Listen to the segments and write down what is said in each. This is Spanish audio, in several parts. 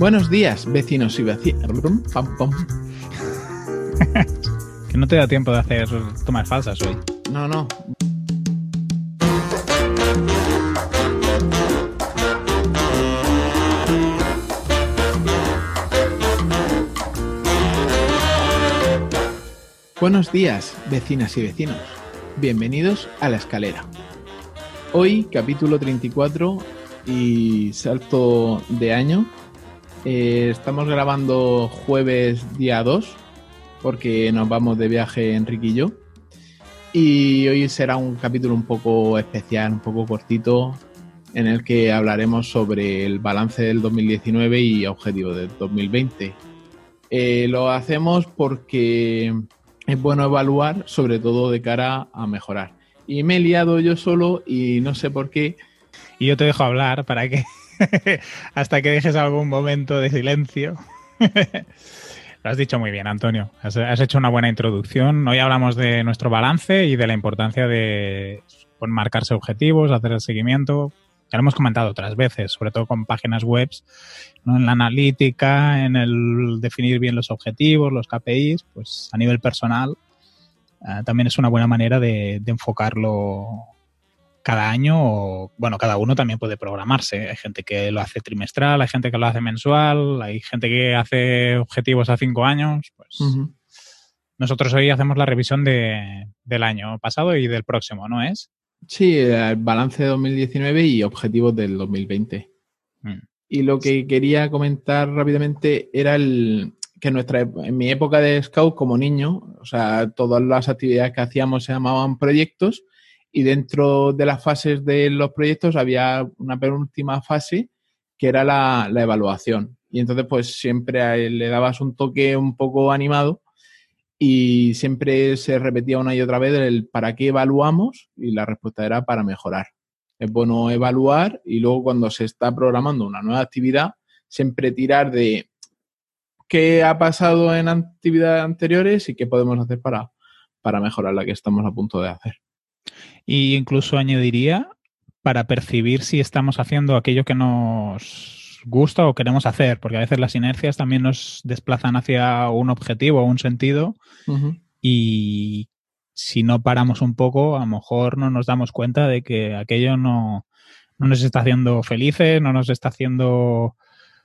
Buenos días, vecinos y vecinas. que no te da tiempo de hacer tomas falsas hoy. No, no. Buenos días, vecinas y vecinos. Bienvenidos a La Escalera. Hoy, capítulo 34 y salto de año. Eh, estamos grabando jueves día 2 porque nos vamos de viaje Enrique y yo. Y hoy será un capítulo un poco especial, un poco cortito, en el que hablaremos sobre el balance del 2019 y objetivos del 2020. Eh, lo hacemos porque es bueno evaluar, sobre todo de cara a mejorar. Y me he liado yo solo y no sé por qué. Y yo te dejo hablar para que hasta que dejes algún momento de silencio. Lo has dicho muy bien, Antonio. Has, hecho una buena introducción. Hoy hablamos de nuestro balance y de la importancia de marcarse objetivos, hacer el seguimiento. Ya lo hemos comentado otras veces, sobre todo con páginas web, en la analítica, en el definir bien los objetivos, los KPIs, pues a nivel personal eh, también es una buena manera de, enfocarlo cada año o, bueno, cada uno también puede programarse. Hay gente que lo hace trimestral, hay gente que lo hace mensual, hay gente que hace objetivos a cinco años. Pues nosotros hoy hacemos la revisión de, del año pasado y del próximo, ¿no es? Sí, el balance de 2019 y objetivos del 2020. Mm. Y lo que quería comentar rápidamente era el, que nuestra, en mi época de scout como niño, o sea, todas las actividades que hacíamos se llamaban proyectos y dentro de las fases de los proyectos había una penúltima fase que era la, evaluación. Y entonces pues siempre le dabas un toque un poco animado y siempre se repetía una y otra vez el para qué evaluamos y la respuesta era para mejorar. Es bueno evaluar y luego cuando se está programando una nueva actividad, siempre tirar de qué ha pasado en actividades anteriores y qué podemos hacer para, para mejorar la que estamos a punto de hacer. Y incluso añadiría para percibir si estamos haciendo aquello que nos gusta o queremos hacer, porque a veces las inercias también nos desplazan hacia un objetivo o un sentido y si no paramos un poco, a lo mejor no nos damos cuenta de que aquello no, no nos está haciendo felices, no nos está haciendo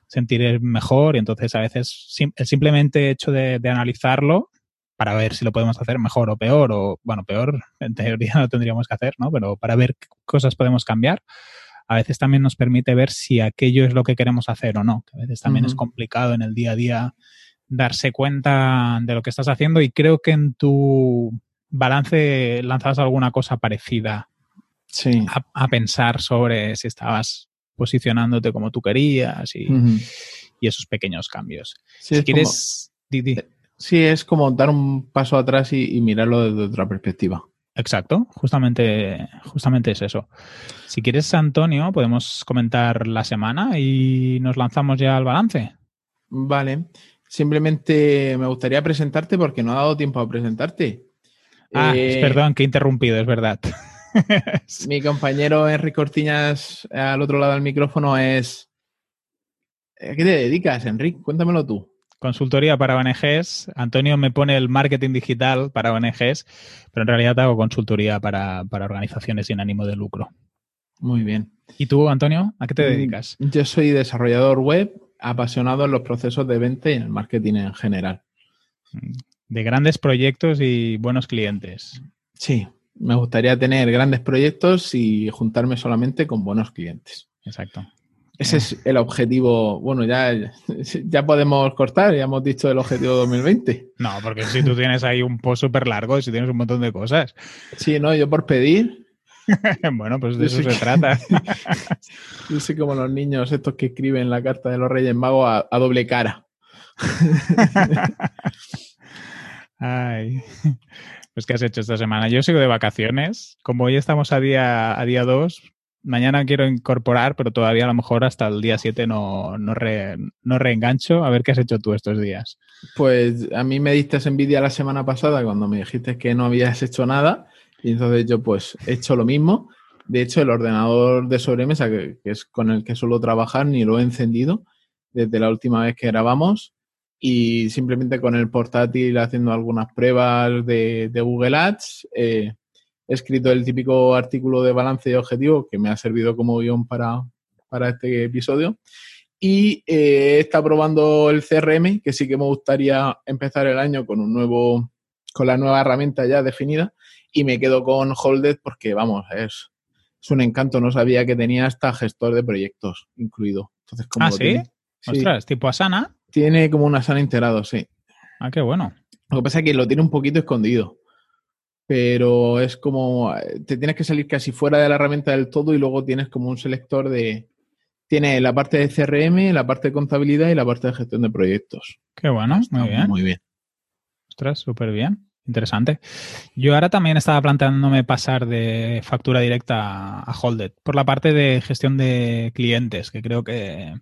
sentir mejor. Y entonces a veces el simplemente hecho de, analizarlo para ver si lo podemos hacer mejor o peor o bueno, peor en teoría no tendríamos que hacer, ¿no? Pero para ver qué cosas podemos cambiar, a veces también nos permite ver si aquello es lo que queremos hacer o no, a veces también es complicado en el día a día darse cuenta de lo que estás haciendo y creo que en tu balance lanzabas alguna cosa parecida sí. a pensar sobre si estabas posicionándote como tú querías y, esos pequeños cambios. si quieres... Eh, sí, es como dar un paso atrás y, mirarlo desde otra perspectiva. Exacto, justamente, justamente es eso. Si quieres, Antonio, podemos comentar la semana y nos lanzamos ya al balance. Vale. Simplemente me gustaría presentarte porque no ha dado tiempo a presentarte. Ah, eh, perdón, que he interrumpido, es verdad. Mi compañero Enrique Cortiñas al otro lado del micrófono es... ¿A qué te dedicas, Enrique? Cuéntamelo tú. Consultoría para ONGs. Antonio me pone el marketing digital para ONGs, pero en realidad hago consultoría para, organizaciones sin ánimo de lucro. Muy bien. ¿Y tú, Antonio? ¿A qué te mm, dedicas? Yo soy desarrollador web, apasionado en los procesos de venta y en el marketing en general. De grandes proyectos y buenos clientes. Sí, me gustaría tener grandes proyectos y juntarme solamente con buenos clientes. Exacto. Ese es el objetivo. Bueno, ya, ya podemos cortar, ya hemos dicho el objetivo 2020. No, porque si tú tienes ahí un post súper largo, si tienes un montón de cosas. Sí, no, yo por pedir. bueno, pues de eso se trata. yo soy como los niños estos que escriben la carta de los Reyes Magos a, a doble cara. Ay. Pues, ¿qué has hecho esta semana? Yo sigo de vacaciones. Como hoy estamos a día, a día 2, mañana quiero incorporar, pero todavía a lo mejor hasta el día 7 no, no, no reengancho. A ver qué has hecho tú estos días. Pues a mí me diste envidia la semana pasada cuando me dijiste que no habías hecho nada. Y entonces yo pues he hecho lo mismo. De hecho, el ordenador de sobremesa, que, que es con el que suelo trabajar, ni lo he encendido. desde la última vez que grabamos y simplemente con el portátil haciendo algunas pruebas de, Google Ads. Eh, he escrito el típico artículo de balance y objetivo que me ha servido como guion para, para este episodio. Y eh, está probando el CRM, que sí que me gustaría empezar el año con un nuevo, con la nueva herramienta ya definida. Y me quedo con Holded porque, vamos, es, es un encanto. No sabía que tenía hasta gestor de proyectos incluido. Entonces, ¿Ah, sí? Ostras, tipo Asana. Tiene como una Asana integrado, sí. Ah, qué bueno. Lo que pasa es que lo tiene un poquito escondido. Pero es como, te tienes que salir casi fuera de la herramienta del todo y luego tienes como un selector de, tiene la parte de CRM, la parte de contabilidad y la parte de gestión de proyectos. Qué bueno, muy bien. Muy bien. Ostras, súper bien. Interesante. Yo ahora también estaba planteándome pasar de factura directa a Holded por la parte de gestión de clientes, que creo que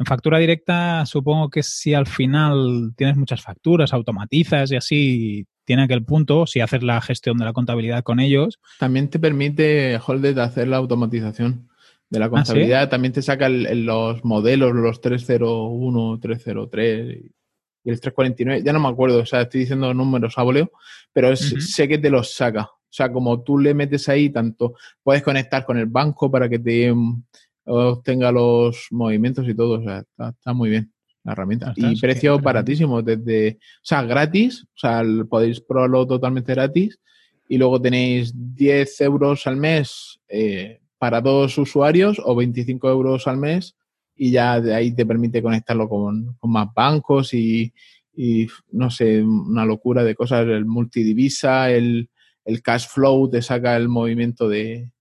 en factura directa supongo que si al final tienes muchas facturas, automatizas y así, tiene aquel punto, si haces la gestión de la contabilidad con ellos. También te permite Holded hacer la automatización de la ¿Ah, contabilidad. También te saca los modelos, los 301, 303 y el 349. Ya no me acuerdo, o sea, estoy diciendo números a voleo, pero sé que te los saca. O sea, como tú le metes ahí, tanto puedes conectar con el banco para que te obtenga los movimientos y todo. O sea, está, muy bien la herramienta. y precios baratísimos, desde, o sea, gratis, o sea, podéis probarlo totalmente gratis. Y luego tenéis 10 euros al mes eh, para dos usuarios o 25 euros al mes y ya de ahí te permite conectarlo con, más bancos y, no sé, una locura de cosas, el multidivisa, el, el cash flow, te saca el movimiento de,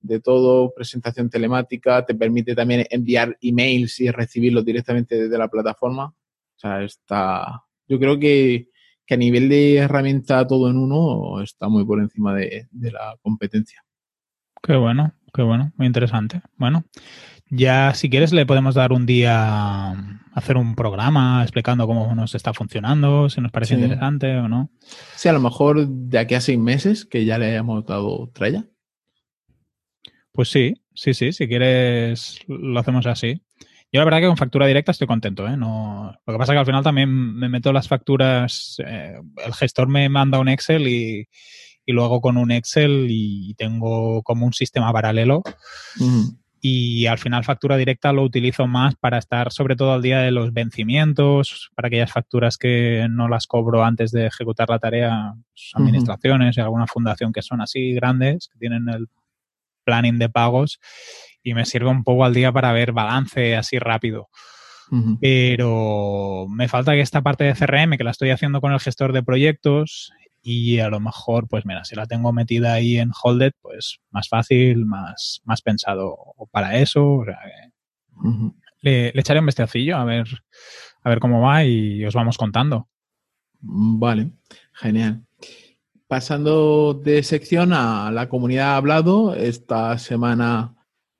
de todo, presentación telemática, te permite también enviar emails y recibirlos directamente desde la plataforma. O sea, está, yo creo que, que a nivel de herramienta todo en uno está muy por encima de, de la competencia. Qué bueno, qué bueno, muy interesante. Bueno, ya si quieres le podemos dar un día, hacer un programa explicando cómo nos está funcionando, si nos parece interesante o no. Sí, a lo mejor de aquí a seis meses que ya le hayamos dado tralla. Pues sí, sí, sí, si quieres lo hacemos así. Yo la verdad que con factura directa estoy contento, ¿eh? No, lo que pasa es que al final también me meto las facturas, eh, el gestor me manda un Excel y, y lo hago con un Excel y tengo como un sistema paralelo. Y al final factura directa lo utilizo más para estar sobre todo al día de los vencimientos, para aquellas facturas que no las cobro antes de ejecutar la tarea, pues, administraciones y alguna fundación que son así grandes, que tienen el planning de pagos y me sirve un poco al día para ver balance así rápido. Pero me falta que esta parte de CRM, que la estoy haciendo con el gestor de proyectos, y a lo mejor, pues mira, si la tengo metida ahí en Holded, pues más fácil, más, más pensado para eso. le, echaré un vestecillo a ver, a ver cómo va y os vamos contando. Vale, genial. Pasando de sección a la comunidad hablado, esta semana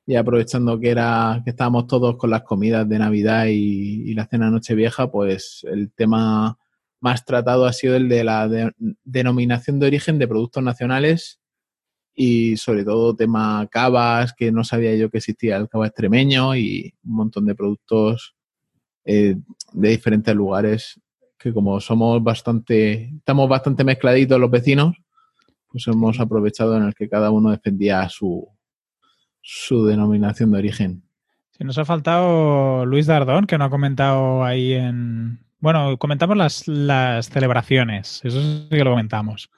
y aprovechando que era que estábamos todos con las comidas de Navidad y, la cena Nochevieja, pues el tema más tratado ha sido el de la denominación de origen de productos nacionales y sobre todo tema cavas, que no sabía yo que existía el cava extremeño y un montón de productos eh, de diferentes lugares que como somos bastante, estamos bastante mezcladitos los vecinos, pues hemos aprovechado en el que cada uno defendía su, su denominación de origen. Si nos ha faltado Luis Dardón, que no ha comentado ahí en, bueno, comentamos las, las celebraciones, eso sí que lo comentamos.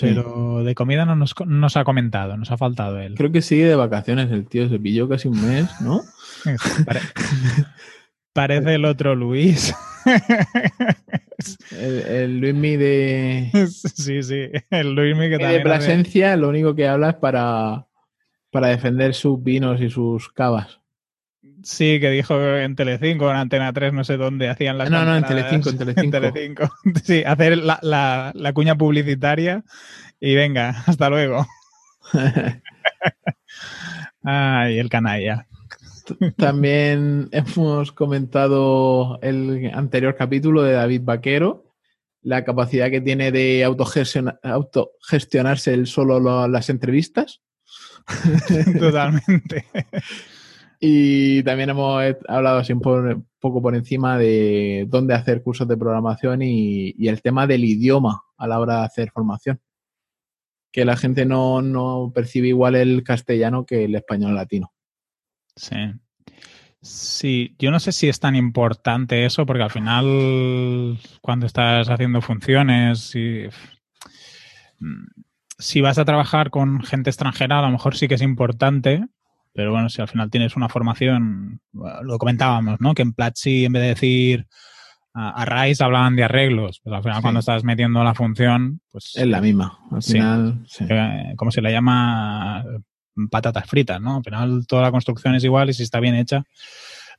Pero de comida no nos, ha comentado, nos ha faltado él. Creo que sigue de vacaciones el tío, se pilló casi un mes, ¿no? parece el otro Luis. el, el Luismi de. Sí, sí, el Luismi que también. De presencia, lo único que habla es para, para defender sus vinos y sus cavas. Sí, que dijo en Telecinco, en Antena 3, no sé dónde hacían las. No, no, en Telecinco, en Telecinco. En Telecinco. Sí, hacer la, la, la, cuña publicitaria y venga, hasta luego. Ay, el canalla. También hemos comentado el anterior capítulo de David Vaquero, la capacidad que tiene de autogestionarse él solo las entrevistas. Totalmente. Y también hemos hablado así un poco por encima de dónde hacer cursos de programación y, el tema del idioma a la hora de hacer formación. Que la gente no, no percibe igual el castellano que el español latino. Sí. Sí, yo no sé si es tan importante eso, porque al final, cuando estás haciendo funciones, y, mm, si vas a trabajar con gente extranjera, a lo mejor sí que es importante, pero bueno, si al final tienes una formación, lo comentábamos, ¿no? Que en Platzi, en vez de decir a, Rise, hablaban de arreglos. Pues al final, cuando estás metiendo la función, pues. Es la misma. Al final. Sí. Como se le llama patatas fritas, ¿no? Al final toda la construcción es igual y si está bien hecha,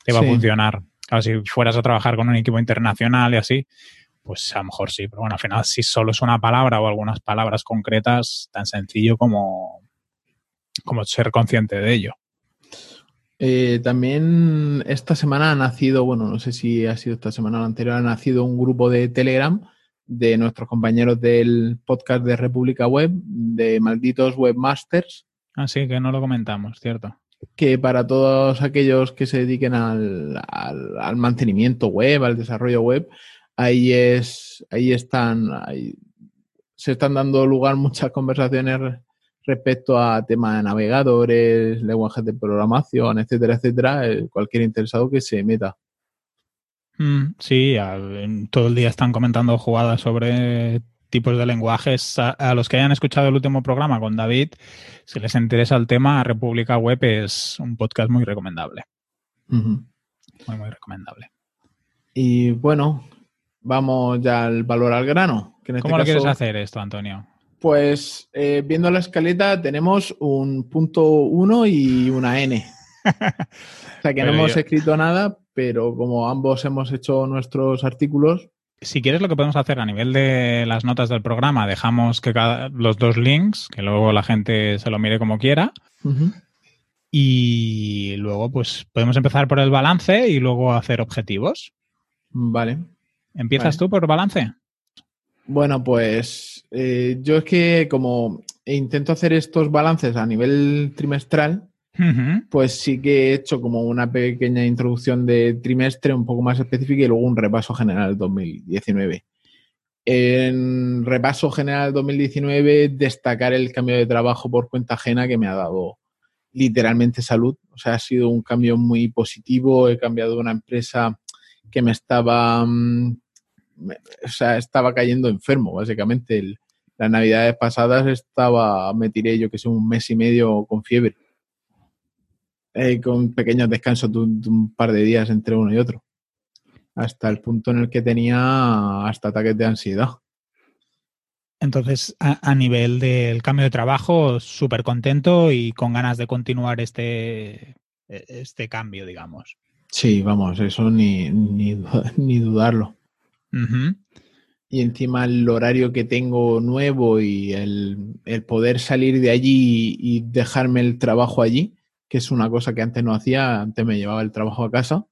te va a funcionar. Claro, si fueras a trabajar con un equipo internacional y así, pues a lo mejor sí, pero bueno, al final si solo es una palabra o algunas palabras concretas, tan sencillo como, como ser consciente de ello. Eh, también esta semana ha nacido, bueno, no sé si ha sido esta semana o la anterior, ha nacido un grupo de Telegram de nuestros compañeros del podcast de República Web, de Malditos Webmasters, Así ah, que no lo comentamos, ¿cierto? Que para todos aquellos que se dediquen al, mantenimiento web, al desarrollo web, ahí es, ahí están, se están dando lugar muchas conversaciones respecto a temas de navegadores, lenguajes de programación, etcétera, etcétera. Eh, cualquier interesado que se meta. Mm, sí, todo el día están comentando jugadas sobre tipos de lenguajes. A, los que hayan escuchado el último programa con David, si les interesa el tema, República Web es un podcast muy recomendable. Muy, muy recomendable. Y bueno, vamos ya al valor al grano. Este ¿Cómo lo quieres hacer esto, Antonio? Pues eh, viendo la escaleta tenemos un punto 1 y una N. o sea que no hemos escrito nada, pero como ambos hemos hecho nuestros artículos, si quieres, lo que podemos hacer a nivel de las notas del programa, dejamos que cada, los dos links, que luego la gente se lo mire como quiera. Y luego, pues, podemos empezar por el balance y luego hacer objetivos. Vale. ¿Empiezas tú por balance? Bueno, pues eh, yo es que como intento hacer estos balances a nivel trimestral, pues sí que he hecho como una pequeña introducción de trimestre un poco más específica y luego un repaso general del 2019. En repaso general 2019, destacar el cambio de trabajo por cuenta ajena que me ha dado literalmente salud. O sea, ha sido un cambio muy positivo. He cambiado una empresa que me estaba, mm, o sea, estaba cayendo enfermo, básicamente. las navidades pasadas estaba, me tiré yo que sé, un mes y medio con fiebre eh, con pequeños descansos de un, par de días entre uno y otro. Hasta el punto en el que tenía hasta ataques de ansiedad. Entonces, a, nivel del cambio de trabajo, súper contento y con ganas de continuar este, e, este cambio, digamos. Sí, vamos, eso ni, ni, dudarlo. Y encima el horario que tengo nuevo y el, el, poder salir de allí y dejarme el trabajo allí, que es una cosa que antes no hacía, antes me llevaba el trabajo a casa,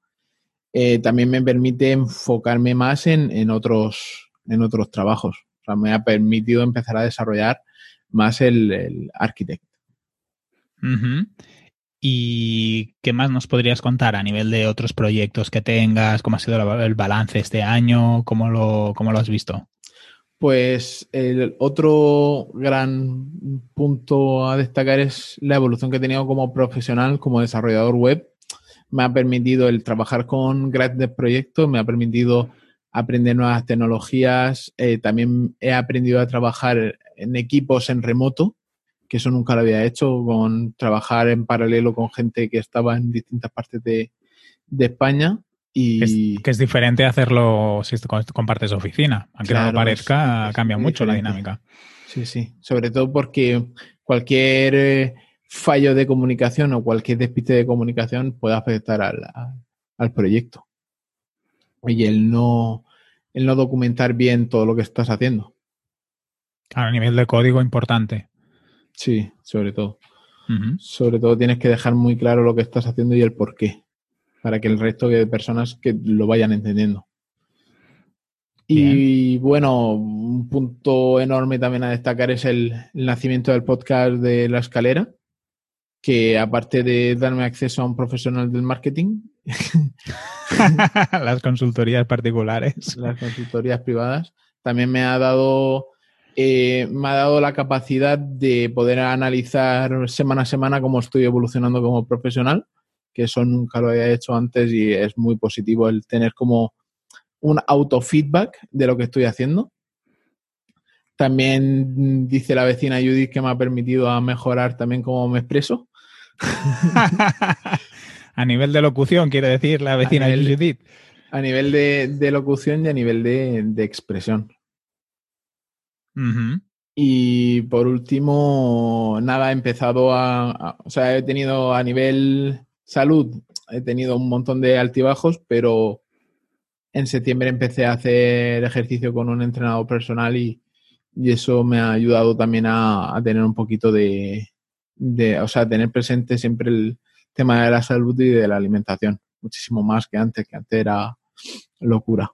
eh, también me permite enfocarme más en, otros, en otros trabajos. O sea, me ha permitido empezar a desarrollar más el, el architect. ¿Y qué más nos podrías contar a nivel de otros proyectos que tengas? ¿Cómo ha sido el balance este año? ¿Cómo lo, cómo lo has visto? Pues el otro gran punto a destacar es la evolución que he tenido como profesional, como desarrollador web. Me ha permitido el trabajar con grandes proyectos, me ha permitido aprender nuevas tecnologías. Eh, también he aprendido a trabajar en equipos en remoto, que eso nunca lo había hecho, con trabajar en paralelo con gente que estaba en distintas partes de, de España. Y... Que es, diferente hacerlo si compartes oficina. Aunque no parezca, cambia mucho la dinámica. Sí, sí. Sobre todo porque cualquier eh, fallo de comunicación o cualquier despiste de comunicación puede afectar al, proyecto. Y el no, el no documentar bien todo lo que estás haciendo. a nivel de código importante. Sí, sobre todo. Sobre todo tienes que dejar muy claro lo que estás haciendo y el por qué para que el resto de personas que lo vayan entendiendo. Y bueno, un punto enorme también a destacar es el, nacimiento del podcast de La Escalera, que aparte de darme acceso a un profesional del marketing, las consultorías particulares, las consultorías privadas, también me ha dado eh, me ha dado la capacidad de poder analizar semana a semana cómo estoy evolucionando como profesional, que eso nunca lo había hecho antes y es muy positivo el tener como un autofeedback de lo que estoy haciendo. También dice la vecina Judith que me ha permitido a mejorar también cómo me expreso. a nivel de locución, quiere decir la vecina Judith. A nivel de, locución y a nivel de, expresión. Y por último, nada, he empezado a, O sea, he tenido a nivel salud, he tenido un montón de altibajos, pero en septiembre empecé a hacer ejercicio con un entrenador personal y, eso me ha ayudado también a, tener un poquito de, de, o sea, tener presente siempre el tema de la salud y de la alimentación, muchísimo más que antes, que antes era locura.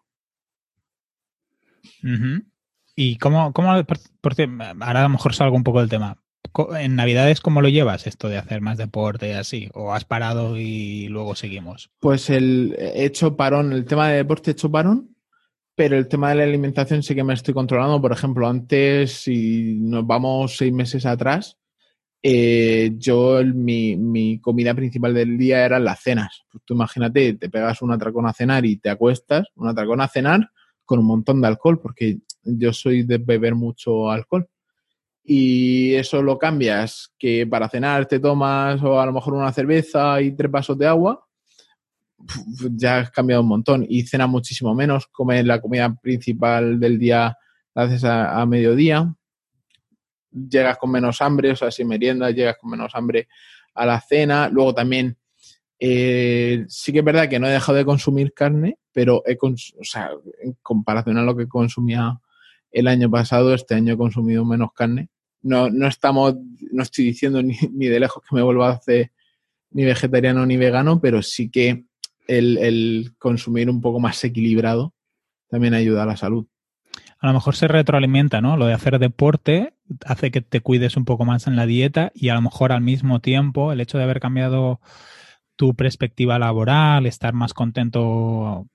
¿Y cómo, cómo ahora a lo mejor salgo un poco del tema. ¿En Navidades cómo lo llevas esto de hacer más deporte y así? ¿O has parado y luego seguimos? Pues el hecho parón, el tema de deporte he hecho parón, pero el tema de la alimentación sí que me estoy controlando. Por ejemplo, antes, si nos vamos seis meses atrás, eh, yo mi, mi, comida principal del día eran las cenas. Pues tú imagínate, te pegas un atracón a cenar y te acuestas, un atracón a cenar con un montón de alcohol, porque yo soy de beber mucho alcohol. Y eso lo cambias, que para cenar te tomas o a lo mejor una cerveza y tres vasos de agua, ya has cambiado un montón. Y cenas muchísimo menos, comes la comida principal del día, la a mediodía llegas con menos hambre, o sea, si meriendas, llegas con menos hambre a la cena. Luego también, eh, sí que es verdad que no he dejado de consumir carne, pero he sea, en comparación a lo que consumía el año pasado, este año he consumido menos carne. No, no estamos, no estoy diciendo ni, ni de lejos que me vuelva a hacer ni vegetariano ni vegano, pero sí que el, el consumir un poco más equilibrado también ayuda a la salud a lo mejor se retroalimenta, ¿no? Lo de hacer deporte hace que te cuides un poco más en la dieta y a lo mejor al mismo tiempo el hecho de haber cambiado tu perspectiva laboral, estar más contento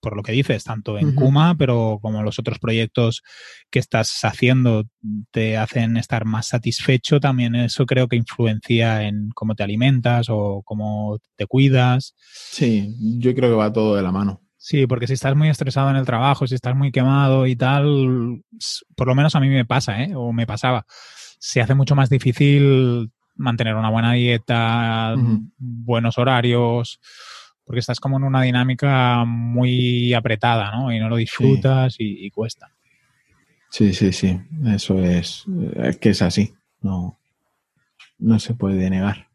por lo que dices, tanto en Kuma, pero como los otros proyectos que estás haciendo te hacen estar más satisfecho, también eso creo que influencia en cómo te alimentas o cómo te cuidas. Sí, yo creo que va todo de la mano. Sí, porque si estás muy estresado en el trabajo, si estás muy quemado y tal, por lo menos a mí me pasa, ¿eh? O me pasaba. Se hace mucho más difícil mantener una buena dieta, buenos horarios, porque estás como en una dinámica muy apretada, ¿no? Y no lo disfrutas y, y, cuesta. Sí, sí, sí. Eso es, es que es así. No, no se puede negar.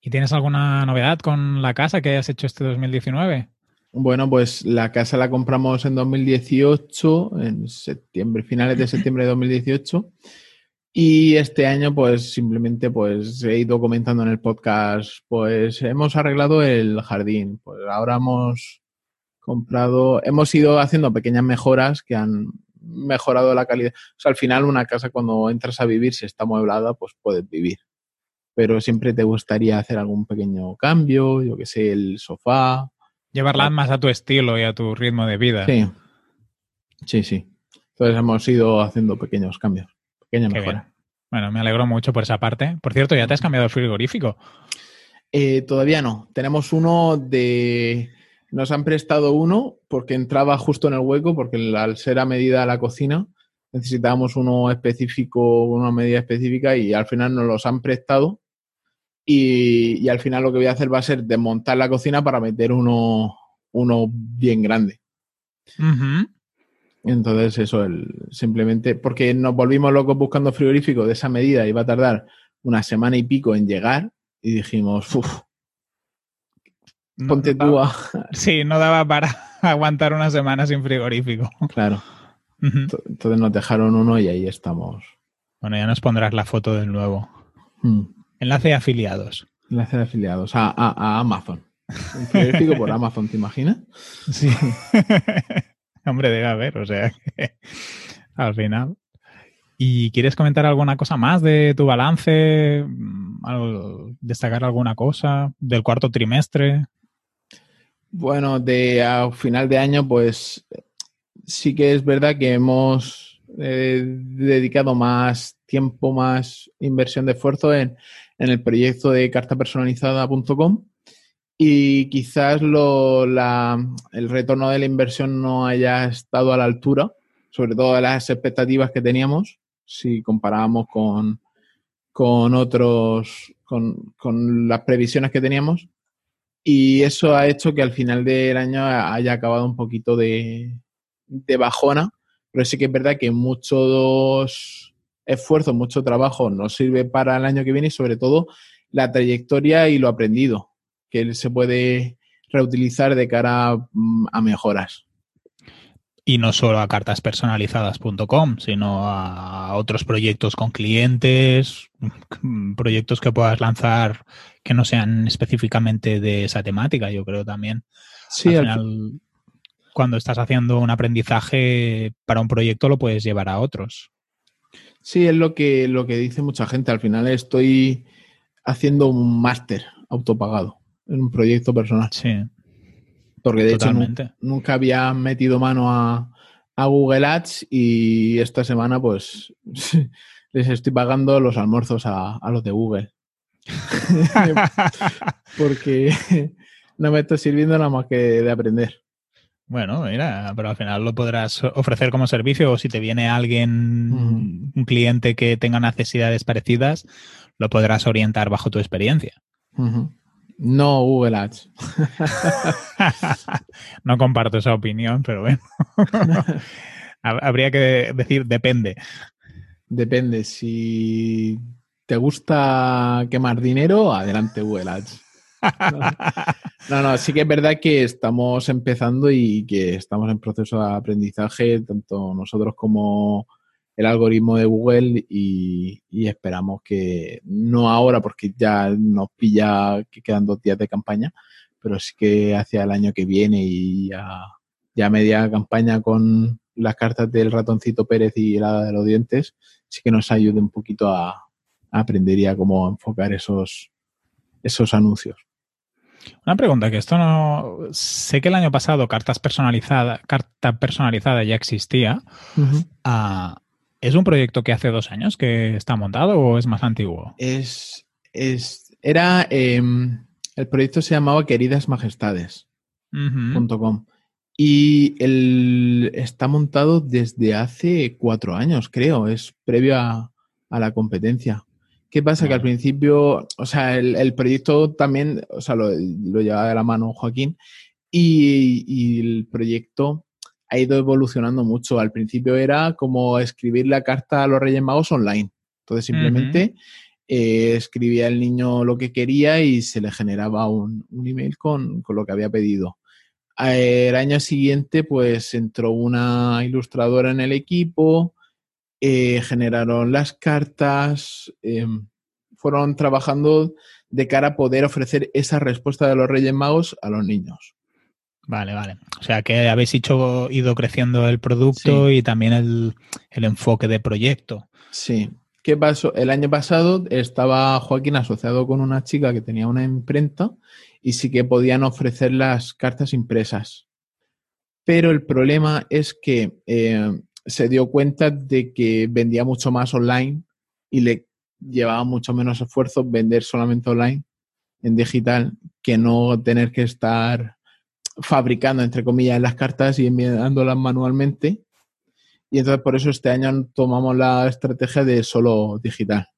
¿Y tienes alguna novedad con la casa que hayas hecho este 2019? Bueno, pues la casa la compramos en 2018, en septiembre, finales de septiembre de 2018. Y este año, pues simplemente, pues he ido comentando en el podcast, pues hemos arreglado el jardín. Pues ahora hemos comprado, hemos ido haciendo pequeñas mejoras que han mejorado la calidad. O sea, al final una casa cuando entras a vivir, si está amueblada, pues puedes vivir. Pero siempre te gustaría hacer algún pequeño cambio, yo que sé, el sofá, Llevarla más a tu estilo y a tu ritmo de vida. Sí. Sí, sí. Entonces hemos ido haciendo pequeños cambios, Bueno, me alegro mucho por esa parte. Por cierto, ¿ya te has cambiado el frigorífico? Eh, todavía no. Tenemos uno de... Nos han prestado uno porque entraba justo en el hueco, porque al ser a medida la cocina necesitábamos uno específico, una medida específica y al final nos los han prestado y, al final lo que voy a hacer va a ser desmontar la cocina para meter uno, uno bien grande. Entonces, eso, el, simplemente porque nos volvimos locos buscando frigorífico de esa medida va a tardar una semana y pico en llegar y dijimos, uff, ponte tú a... Sí, no daba para aguantar una semana sin frigorífico. Claro. Entonces nos dejaron uno y ahí estamos. Bueno, ya nos pondrás la foto del nuevo. Mm. Enlace de afiliados. Enlace de afiliados a, Amazon. Un frigorífico por Amazon, ¿te imaginas? Sí. Hombre, debe haber, o sea que al final. ¿Y quieres comentar alguna cosa más de tu balance? ¿Destacar alguna cosa del cuarto trimestre? Bueno, de a final de año, pues sí que es verdad que hemos eh, dedicado más tiempo, más inversión de esfuerzo en, el proyecto de cartapersonalizada.com y quizás lo, el retorno de la inversión no haya estado a la altura, sobre todo de las expectativas que teníamos, si comparábamos con, con otros, con, con las previsiones que teníamos. Y eso ha hecho que al final del año haya acabado un poquito de, de bajona, pero sí que es verdad que muchos esfuerzos, mucho trabajo nos sirve para el año que viene y sobre todo la trayectoria y lo aprendido, que se puede reutilizar de cara mm, a mejoras. Y no solo a cartaspersonalizadas.com, sino a otros proyectos con clientes, proyectos que puedas lanzar que no sean específicamente de esa temática, yo creo también. Sí, al final, cuando estás haciendo un aprendizaje para un proyecto, lo puedes llevar a otros. Sí, es lo que, lo que dice mucha gente. Al final estoy haciendo un máster autopagado en un proyecto personal. Sí. Porque de hecho nunca había metido mano a, Google Ads y esta semana pues les estoy pagando los almuerzos a, los de Google. Porque no me está sirviendo nada más que de aprender. Bueno, mira, pero al final lo podrás ofrecer como servicio o si te viene alguien, un cliente que tenga necesidades parecidas, lo podrás orientar bajo tu experiencia. No Google Ads. no comparto esa opinión, pero bueno. Habría que decir depende. Depende. Si te gusta quemar dinero, adelante Google Ads. No, no, sí que es verdad que estamos empezando y que estamos en proceso de aprendizaje, tanto nosotros como el algoritmo de Google y, esperamos que no ahora porque ya nos pilla que quedan dos días de campaña, pero sí que hacia el año que viene y ya, media campaña con las cartas del ratoncito Pérez y la de los dientes, sí que nos ayude un poquito a, a aprender y a cómo enfocar esos, esos anuncios. Una pregunta, que esto no. Sé que el año pasado cartas personalizadas, carta personalizada ya existía. ¿Es un proyecto que hace dos años que está montado o es más antiguo? Es. es era. Em, el proyecto se llamaba queridasmajestades.com. Y el, está montado desde hace cuatro años, creo. Es previo a, la competencia. ¿Qué pasa? Que al principio, o sea, el, proyecto también, o sea, lo, lo llevaba de la mano Joaquín y, y, el proyecto ha ido evolucionando mucho. Al principio era como escribir la carta a los Reyes Magos online. Entonces simplemente eh, escribía el niño lo que quería y se le generaba un, email con, lo que había pedido. El año siguiente, pues entró una ilustradora en el equipo, eh, generaron las cartas, em, fueron trabajando de cara a poder ofrecer esa respuesta de los Reyes Magos a los niños. Vale, vale. O sea que habéis hecho, ido creciendo el producto y también el, enfoque de proyecto. Sí. ¿Qué pasó? El año pasado estaba Joaquín asociado con una chica que tenía una imprenta y sí que podían ofrecer las cartas impresas. Pero el problema es que eh, se dio cuenta de que vendía mucho más online y le llevaba mucho menos esfuerzo vender solamente online en digital que no tener que estar fabricando, entre comillas, las cartas y enviándolas manualmente. Y entonces por eso este año tomamos la estrategia de solo digital.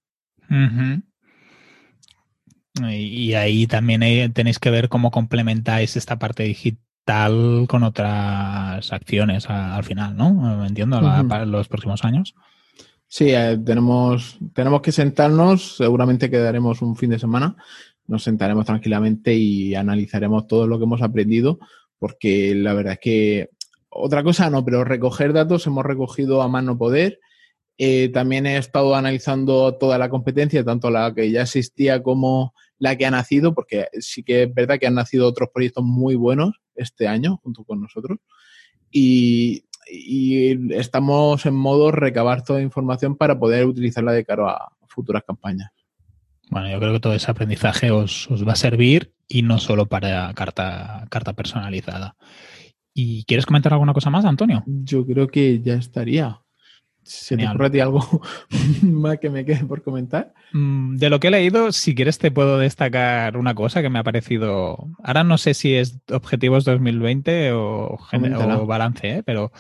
y, ahí también tenéis que ver cómo complementáis esta parte digital con otras acciones al final, ¿no? Entiendo, para los próximos años. Sí, eh, tenemos, tenemos que sentarnos, seguramente quedaremos un fin de semana nos sentaremos tranquilamente y analizaremos todo lo que hemos aprendido, porque la verdad es que otra cosa no, pero recoger datos hemos recogido a mano poder. Eh, también he estado analizando toda la competencia, tanto la que ya existía como la que ha nacido, porque sí que es verdad que han nacido otros proyectos muy buenos este año junto con nosotros. Y y estamos en modo recabar toda información para poder utilizarla de cara a futuras campañas. Bueno, yo creo que todo ese aprendizaje os, va a servir y no solo para carta, carta personalizada. ¿Y quieres comentar alguna cosa más, Antonio? Yo creo que ya estaría. ¿Se te ocurre a ti algo más que me quede por comentar? Mm, de lo que he leído, si quieres te puedo destacar una cosa que me ha parecido... Ahora no sé si es Objetivos 2020 o, o balance, ¿eh? pero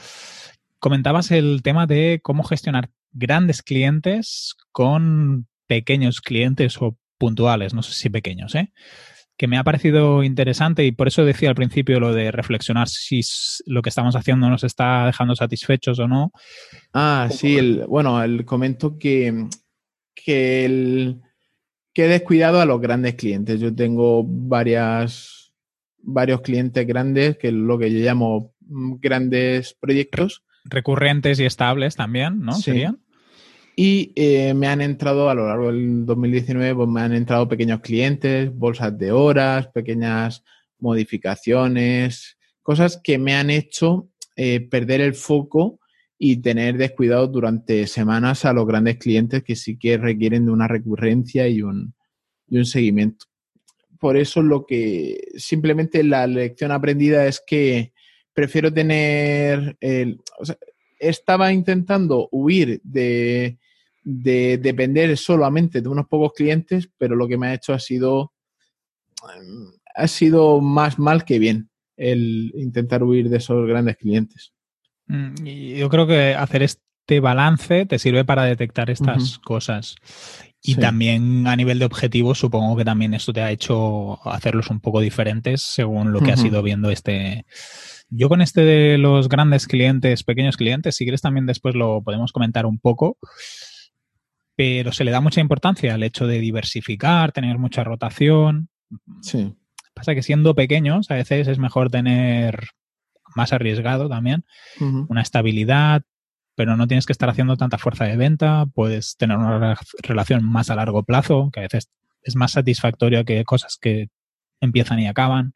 comentabas el tema de cómo gestionar grandes clientes con pequeños clientes o puntuales, no sé si pequeños, ¿eh? que me ha parecido interesante y por eso decía al principio lo de reflexionar si lo que estamos haciendo nos está dejando satisfechos o no. Ah, sí, el, bueno, el comento que, que, el, que he descuidado a los grandes clientes. Yo tengo varias, varios clientes grandes, que es lo que yo llamo grandes proyectos. Recurrentes y estables también, ¿no? ¿Serían? Y eh, me han entrado a lo largo del 2019, pues me han entrado pequeños clientes, bolsas de horas, pequeñas modificaciones, cosas que me han hecho eh, perder el foco y tener descuidado durante semanas a los grandes clientes que sí que requieren de una recurrencia y un, y un seguimiento. Por eso lo que simplemente la lección aprendida es que prefiero tener el, estaba intentando huir de de depender solamente de unos pocos clientes, pero lo que me ha hecho ha sido, ha sido más mal que bien el intentar huir de esos grandes clientes. Mm, yo creo que hacer este balance te sirve para detectar estas cosas. Y también a nivel de objetivos, supongo que también esto te ha hecho hacerlos un poco diferentes según lo que has ido viendo este. Yo con este de los grandes clientes, pequeños clientes, si quieres también después lo podemos comentar un poco pero se le da mucha importancia al hecho de diversificar, tener mucha rotación. Sí. Pasa que siendo pequeños, a veces es mejor tener más arriesgado también, una estabilidad, pero no tienes que estar haciendo tanta fuerza de venta, puedes tener una relación más a largo plazo, que a veces es más satisfactoria que cosas que empiezan y acaban.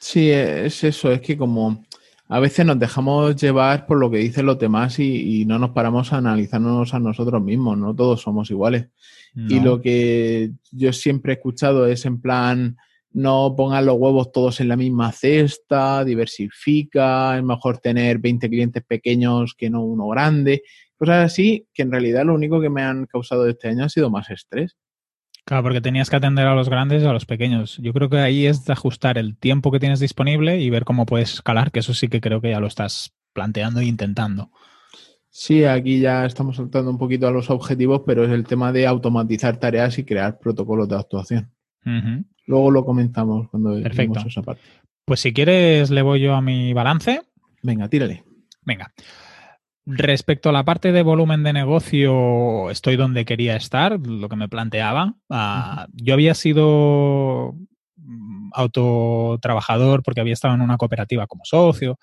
Sí, es eso, es que como a veces nos dejamos llevar por lo que dicen los demás y, no nos paramos a analizarnos a nosotros mismos, no todos somos iguales. Y lo que yo siempre he escuchado es en plan, no pongan los huevos todos en la misma cesta, diversifica, es mejor tener 20 clientes pequeños que no uno grande, cosas así, que en realidad lo único que me han causado este año ha sido más estrés. Claro, porque tenías que atender a los grandes y a los pequeños. Yo creo que ahí es de ajustar el tiempo que tienes disponible y ver cómo puedes escalar, que eso sí que creo que ya lo estás planteando e intentando. Sí, aquí ya estamos saltando un poquito a los objetivos, pero es el tema de automatizar tareas y crear protocolos de actuación. Luego lo comentamos cuando Perfecto. esa parte. Pues si quieres, le voy yo a mi balance. Venga, tírale. Venga. Respecto a la parte de volumen de negocio, estoy donde quería estar, lo que me planteaba. Ah, yo había sido mm, autotrabajador porque había estado en una cooperativa como socio.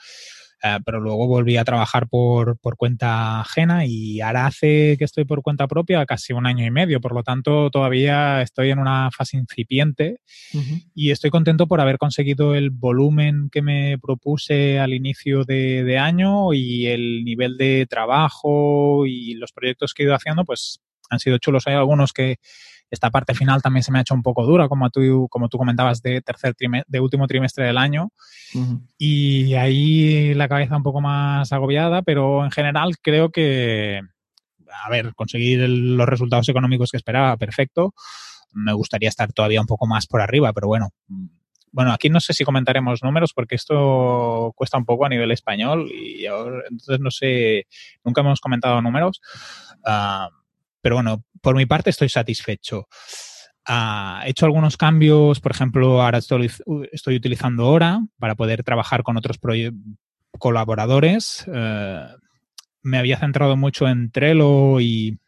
Eh, pero luego volví a trabajar por, cuenta ajena y ahora hace que estoy por cuenta propia casi un año y medio, por lo tanto todavía estoy en una fase incipiente y estoy contento por haber conseguido el volumen que me propuse al inicio de, de año y el nivel de trabajo y los proyectos que he ido haciendo pues han sido chulos. Hay algunos que esta parte final también se me ha hecho un poco dura, como tú, como tú comentabas, de tercer de último trimestre del año. Y ahí la cabeza un poco más agobiada, pero en general creo que, a ver, conseguir los resultados económicos que esperaba, perfecto. Me gustaría estar todavía un poco más por arriba, pero bueno, bueno, aquí no sé si comentaremos números porque esto cuesta un poco a nivel español y entonces no sé, nunca hemos comentado números. Ah, pero bueno, por mi parte estoy satisfecho. Ah, he hecho algunos cambios, por ejemplo, ahora estoy, utilizando Hora para poder trabajar con otros colaboradores. Eh, me había centrado mucho en Trello y,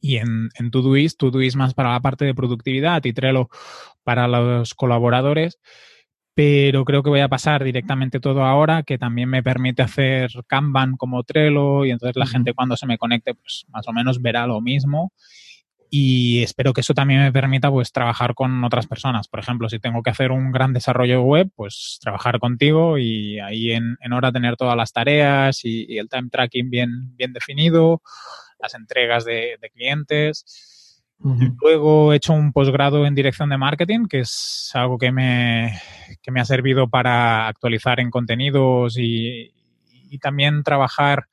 y en, en Todoist, Todoist más para la parte de productividad y Trello para los colaboradores pero creo que voy a pasar directamente todo ahora, que también me permite hacer Kanban como Trello y entonces la gente cuando se me conecte, pues más o menos verá lo mismo. y espero que eso también me permita pues trabajar con otras personas. Por ejemplo, si tengo que hacer un gran desarrollo web, pues trabajar contigo y ahí en, hora tener todas las tareas y, el time tracking bien, bien definido, las entregas de, clientes. Luego he hecho un posgrado en dirección de marketing, que es algo que me, que me ha servido para actualizar en contenidos y, también trabajar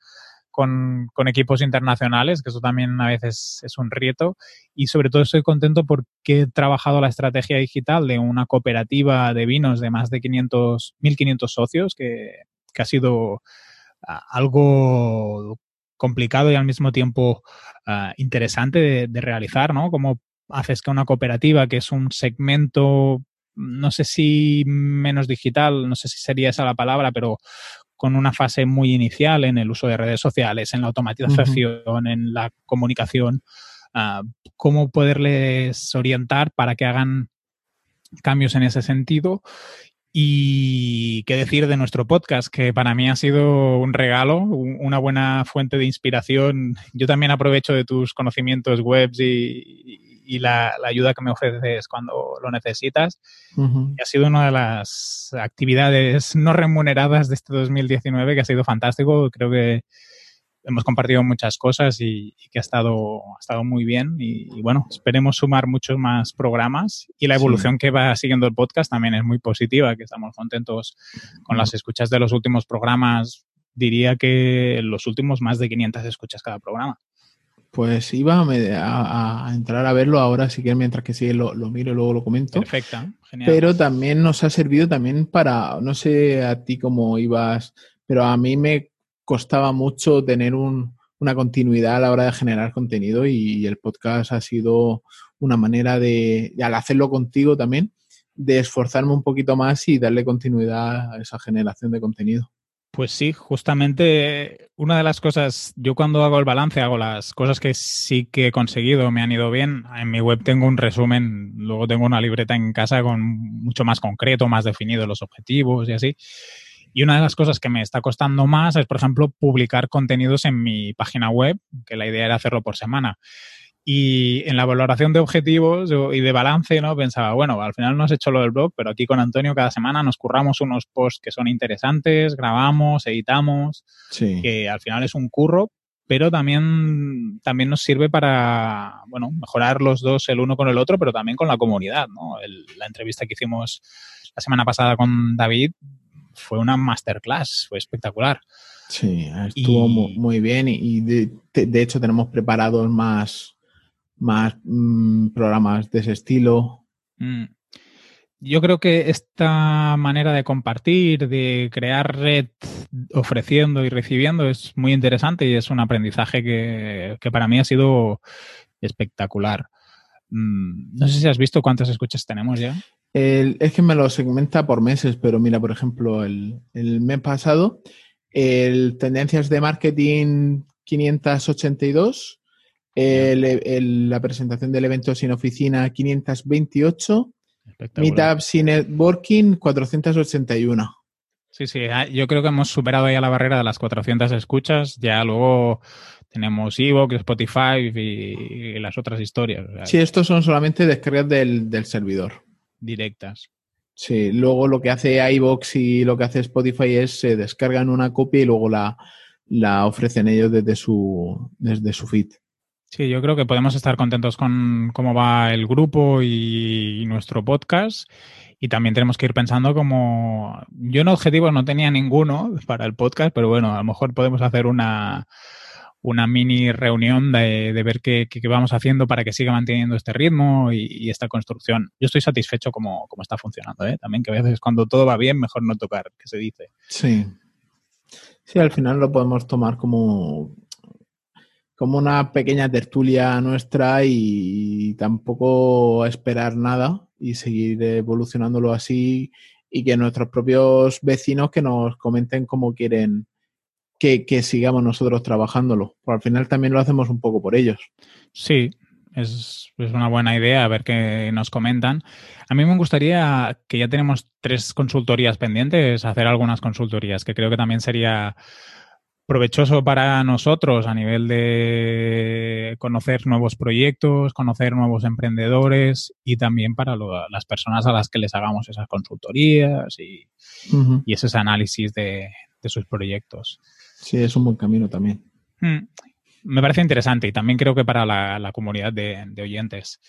con, equipos internacionales, que eso también a veces es un reto. Y sobre todo estoy contento porque he trabajado la estrategia digital de una cooperativa de vinos de más de 500, 1.500 socios, que, ha sido algo complicado y al mismo tiempo ah, interesante de, de, realizar, ¿no? Cómo haces que una cooperativa, que es un segmento, no sé si menos digital, no sé si sería esa la palabra, pero con una fase muy inicial en el uso de redes sociales, en la automatización, en la comunicación, ah, cómo poderles orientar para que hagan cambios en ese sentido. Y qué decir de nuestro podcast, que para mí ha sido un regalo, una buena fuente de inspiración. Yo también aprovecho de tus conocimientos webs y, y la, ayuda que me ofreces cuando lo necesitas. Y ha sido una de las actividades no remuneradas de este 2019 que ha sido fantástico. Creo que hemos compartido muchas cosas y, que ha estado, ha estado muy bien. Y, bueno, esperemos sumar muchos más programas. Y la evolución que va siguiendo el podcast también es muy positiva, que estamos contentos con las escuchas de los últimos programas. Diría que los últimos más de 500 escuchas cada programa. Pues iba a, entrar a verlo ahora, si quieres, mientras que sigue lo, miro y luego lo comento. Perfecto, genial. Pero también nos ha servido también para, no sé a ti cómo ibas, pero a mí me costaba mucho tener una continuidad a la hora de generar contenido y, el podcast ha sido una manera de, al hacerlo contigo también, de esforzarme un poquito más y darle continuidad a esa generación de contenido. Pues sí, justamente una de las cosas, yo cuando hago el balance hago las cosas que sí que he conseguido, me han ido bien. En mi web tengo un resumen, luego tengo una libreta en casa con mucho más concreto, más definido los objetivos y así. Y una de las cosas que me está costando más es, por ejemplo, publicar contenidos en mi página web, que la idea era hacerlo por semana. Y en la valoración de objetivos y de balance, ¿no? Pensaba, bueno, al final no has hecho lo del blog, pero aquí con Antonio cada semana nos curramos unos posts que son interesantes, grabamos, editamos, que al final es un curro, pero también, también nos sirve para, bueno, mejorar los dos el uno con el otro, pero también con la comunidad, ¿no? la entrevista que hicimos la semana pasada con David fue una masterclass, fue espectacular. Sí, estuvo muy, bien y, de, de, hecho tenemos preparados más, más mm, programas de ese estilo. Mm. Yo creo que esta manera de compartir, de crear red ofreciendo y recibiendo es muy interesante y es un aprendizaje que, para mí ha sido espectacular. Mm, no sé si has visto cuántas escuchas tenemos ya. Es que me lo segmenta por meses, pero mira, por ejemplo, el, el mes pasado, el Tendencias de Marketing 582 la presentación del evento sin oficina 528, Meetup sin networking 481. Sí, sí, ah, yo creo que hemos superado ya la barrera de las 400 escuchas, ya luego tenemos Evox, Spotify y, las otras historias. sí, estos son solamente descargas del, servidor. Directas. Sí, luego lo que hace iVoox y lo que hace Spotify es se descargan una copia y luego la, la ofrecen ellos desde su, desde su feed. Sí, yo creo que podemos estar contentos con cómo va el grupo y, nuestro podcast. Y también tenemos que ir pensando como... Yo en objetivos no tenía ninguno para el podcast, pero bueno, a lo mejor podemos hacer una, una mini reunión de, ver qué, vamos haciendo para que siga manteniendo este ritmo y, esta construcción. Yo estoy satisfecho como, como está funcionando. ¿eh? También que a veces cuando todo va bien, mejor no tocar, que se dice. Sí. Sí, al final lo podemos tomar como como una pequeña tertulia nuestra y tampoco esperar nada y seguir evolucionándolo así y que nuestros propios vecinos que nos comenten cómo quieren que, sigamos nosotros trabajándolo. Porque al final también lo hacemos un poco por ellos. Sí, es, es, una buena idea a ver qué nos comentan. A mí me gustaría que ya tenemos tres consultorías pendientes, hacer algunas consultorías, que creo que también sería provechoso para nosotros a nivel de conocer nuevos proyectos, conocer nuevos emprendedores y también para las personas a las que les hagamos esas consultorías y, esos análisis de, sus proyectos. Sí, es un buen camino también. Mm, me parece interesante y también creo que para la, comunidad de oyentes.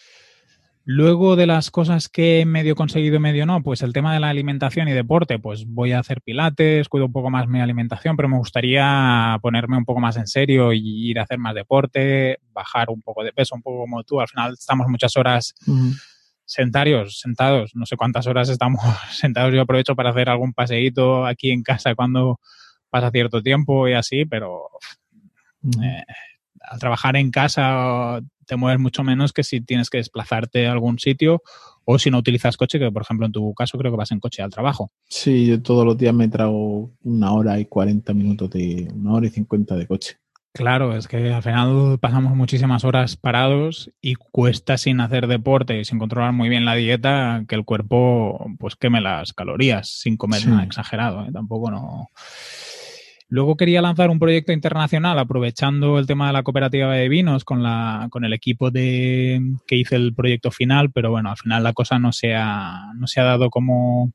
Luego de las cosas que medio conseguido y medio no, pues el tema de la alimentación y deporte, pues voy a hacer pilates, cuido un poco más mi alimentación, pero me gustaría ponerme un poco más en serio y ir a hacer más deporte, bajar un poco de peso, un poco como tú. Al final estamos muchas horas sentados, sentados, no sé cuántas horas estamos sentados. Yo aprovecho para hacer algún paseíto aquí en casa cuando pasa cierto tiempo y así, pero eh, al trabajar en casa te mueves mucho menos que si tienes que desplazarte a algún sitio o si no utilizas coche, que por ejemplo en tu caso creo que vas en coche al trabajo. Sí, yo todos los días me trago una hora y 40 minutos de, una hora y 50 de coche. Claro, es que al final pasamos muchísimas horas parados y cuesta sin hacer deporte y sin controlar muy bien la dieta que el cuerpo pues queme las calorías sin comer nada exagerado. ¿eh? Tampoco no. Luego quería lanzar un proyecto internacional aprovechando el tema de la cooperativa de vinos con, la, con el equipo de, que hice el proyecto final, pero bueno, al final la cosa no se ha, no se ha dado como,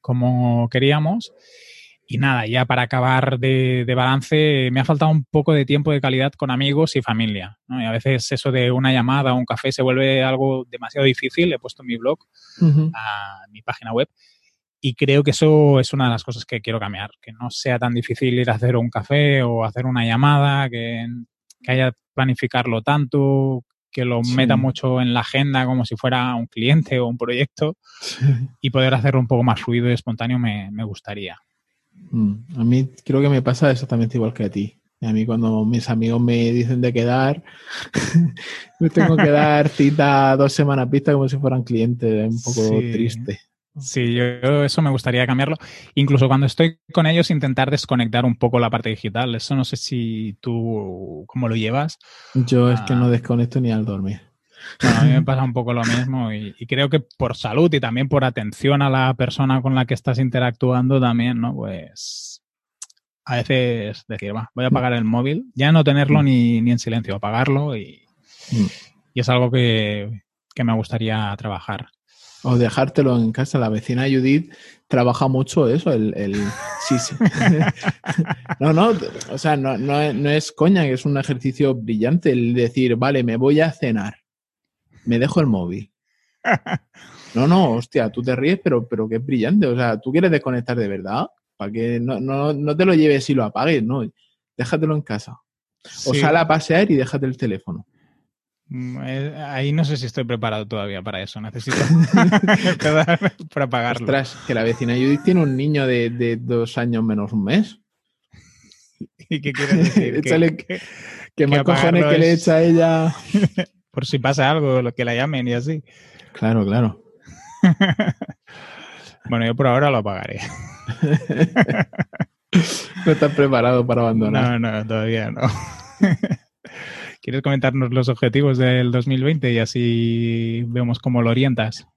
como queríamos. Y nada, ya para acabar de, balance, me ha faltado un poco de tiempo de calidad con amigos y familia. Y a veces eso de una llamada o un café se vuelve algo demasiado difícil. He puesto mi blog, a mi página web, y creo que eso es una de las cosas que quiero cambiar, que no sea tan difícil ir a hacer un café o hacer una llamada, que, haya que planificarlo tanto, que lo meta mucho en la agenda como si fuera un cliente o un proyecto y poder hacerlo un poco más fluido y espontáneo me, gustaría. Mm, a mí creo que me pasa exactamente igual que a ti. A mí cuando mis amigos me dicen de quedar, me tengo que dar cita dos semanas vista como si fueran clientes, es un poco triste. Sí, yo eso me gustaría cambiarlo. Incluso cuando estoy con ellos, intentar desconectar un poco la parte digital. Eso no sé si tú, ¿cómo lo llevas? Yo es que no ah. desconecto ni al dormir. a mí me pasa un poco lo mismo y, creo que por salud y también por atención a la persona con la que estás interactuando también, ¿no? Pues a veces decir, va, voy a apagar el móvil, ya no tenerlo mm. ni, ni en silencio, apagarlo y, mm. y es algo que, que me gustaría trabajar. O dejártelo en casa. La vecina Judith trabaja mucho eso, el... el sí, sí. no, no, o sea, no, no, es coña, es un ejercicio brillante el decir, vale, me voy a cenar, me dejo el móvil. No, no, hostia, tú te ríes, pero, pero que es brillante. O sea, tú quieres desconectar de verdad, para que no, no, no te lo lleves y lo apagues, no. Déjatelo en casa. O sal a pasear y déjate el teléfono. Mm, eh, ahí no sé si estoy preparado todavía para eso. Necesito para pagarlo. Ostras, que la vecina Judith tiene un niño de, dos años menos un mes. ¿Y qué quiere decir? que, que, más cojones que le echa a ella. Por si pasa algo, lo que la llamen y así. Claro, claro. bueno, yo por ahora lo apagaré. no estás preparado para abandonar. No, no, todavía no. ¿Quieres comentarnos los objetivos del 2020 y así vemos cómo lo orientas?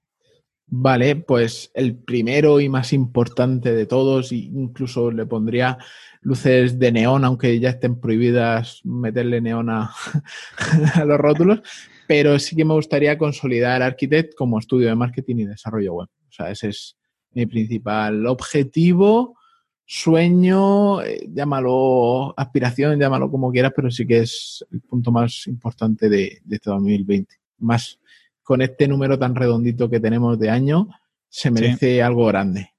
Vale, pues el primero y más importante de todos, incluso le pondría luces de neón, aunque ya estén prohibidas meterle neón a, los rótulos, pero sí que me gustaría consolidar Architect como estudio de marketing y desarrollo web. O sea, ese es mi principal objetivo sueño, eh, llámalo aspiración, llámalo como quieras, pero sí que es el punto más importante de, este 2020. Más con este número tan redondito que tenemos de año, se merece algo grande.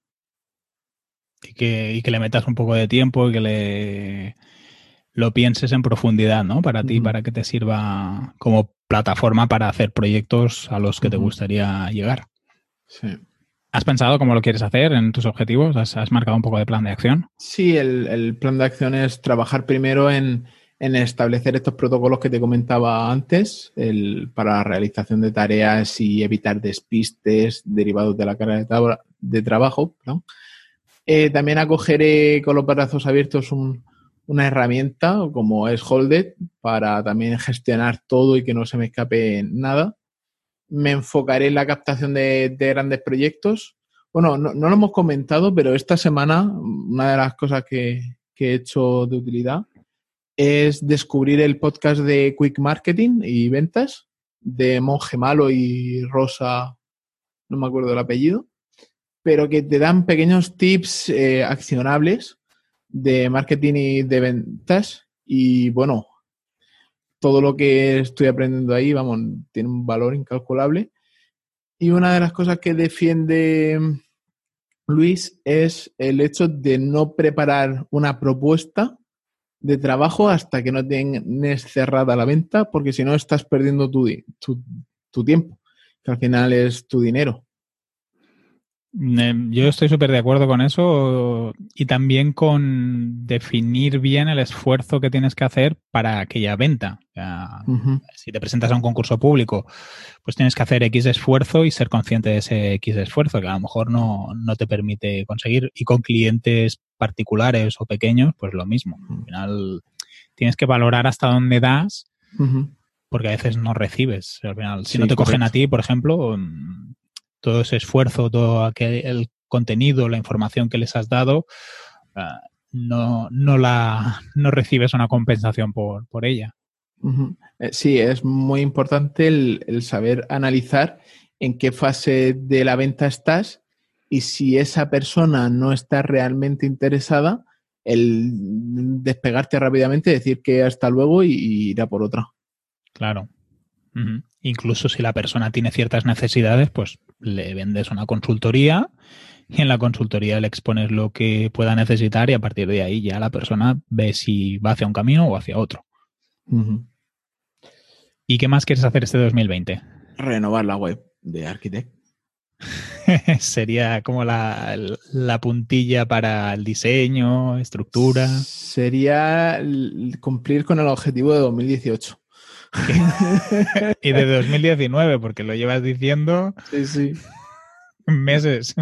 Y que, que, le metas un poco de tiempo y que le lo pienses en profundidad, ¿no? Para ti, para que te sirva como plataforma para hacer proyectos a los que te gustaría llegar. Sí. ¿Has pensado cómo lo quieres hacer en tus objetivos? ¿Has, marcado un poco de plan de acción? Sí, el, plan de acción es trabajar primero en, establecer estos protocolos que te comentaba antes para la realización de tareas y evitar despistes derivados de la carga de, trabajo. Eh, también acogeré con los brazos abiertos una herramienta como es Holded para también gestionar todo y que no se me escape nada me enfocaré en la captación de, grandes proyectos. Bueno, no, lo hemos comentado, pero esta semana una de las cosas que, que he hecho de utilidad es descubrir el podcast de Quick Marketing y Ventas de Monje Malo y Rosa, no me acuerdo el apellido, pero que te dan pequeños tips eh, accionables de marketing y de ventas. Y bueno, todo lo que estoy aprendiendo ahí, vamos, tiene un valor incalculable. Y una de las cosas que defiende Luis es el hecho de no preparar una propuesta de trabajo hasta que no tienes cerrada la venta, porque si no estás perdiendo tu, tu, tiempo, que al final es tu dinero. Yo estoy súper de acuerdo con eso y también con definir bien el esfuerzo que tienes que hacer para aquella venta. Si te presentas a un concurso público, pues tienes que hacer X esfuerzo y ser consciente de ese X esfuerzo que a lo mejor no, no te permite conseguir. Y con clientes particulares o pequeños, pues lo mismo. Al final tienes que valorar hasta dónde das, porque a veces no recibes. Al final, si no te cogen a ti, por ejemplo, todo ese esfuerzo, todo aquel, el contenido, la información que les has dado, ah, no, no, la, no recibes una compensación por, por ella. Eh, sí, es muy importante el, el, saber analizar en qué fase de la venta estás y si esa persona no está realmente interesada, el despegarte rápidamente, decir que hasta luego y, ir a por otra. Claro. Incluso si la persona tiene ciertas necesidades, pues le vendes una consultoría y en la consultoría le expones lo que pueda necesitar y a partir de ahí ya la persona ve si va hacia un camino o hacia otro. ¿Y qué más quieres hacer este 2020? Renovar la web de Architect. Sería como la, puntilla para el diseño, estructura. Sería cumplir con el objetivo de 2018. y de 2019, porque lo llevas diciendo sí, sí. meses.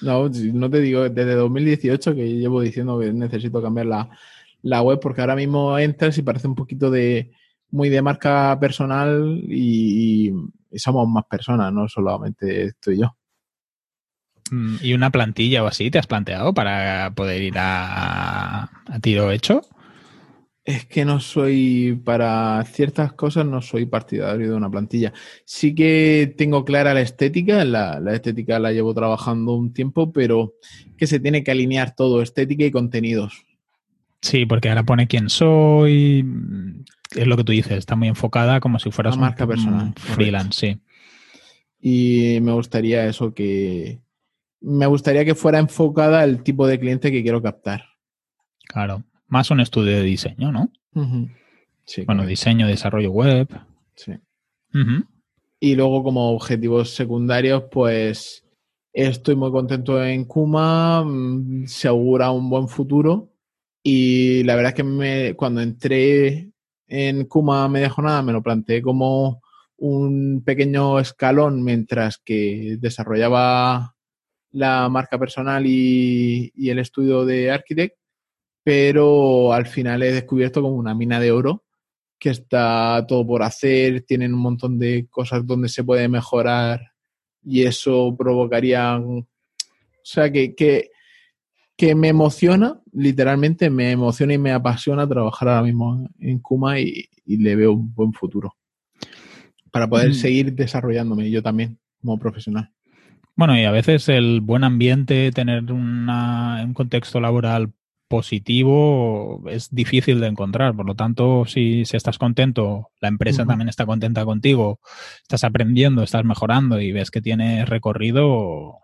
No, no te digo, desde 2018 que llevo diciendo que necesito cambiar la, web, porque ahora mismo entras y parece un poquito de muy de marca personal y, y somos más personas, no solamente estoy yo. Mm, ¿Y una plantilla o así te has planteado para poder ir a, tiro hecho? Es que no soy, para ciertas cosas no soy partidario de una plantilla. Sí que tengo clara la estética, la, la, estética la llevo trabajando un tiempo, pero que se tiene que alinear todo, estética y contenidos. Sí, porque ahora pone quién soy, es lo que tú dices, está muy enfocada como si fueras una marca personal. freelance, sí. Y me gustaría eso, que me gustaría que fuera enfocada al tipo de cliente que quiero captar. Claro, más un estudio de diseño, ¿no? sí, bueno, diseño, desarrollo web. Sí. Y luego como objetivos secundarios, pues estoy muy contento en Kuma, mm, se augura un buen futuro y la verdad es que me, cuando entré en Kuma media jornada me lo planteé como un pequeño escalón mientras que desarrollaba la marca personal y, el estudio de Architect, pero al final he descubierto como una mina de oro que está todo por hacer, tienen un montón de cosas donde se puede mejorar y eso provocaría, o sea, que, que, que me emociona, literalmente me emociona y me apasiona trabajar ahora mismo en Kuma y, le veo un buen futuro para poder mm. seguir desarrollándome yo también como profesional. Bueno, y a veces el buen ambiente, tener un contexto laboral positivo es difícil de encontrar. Por lo tanto, si, estás contento, la empresa también está contenta contigo, estás aprendiendo, estás mejorando y ves que tienes recorrido,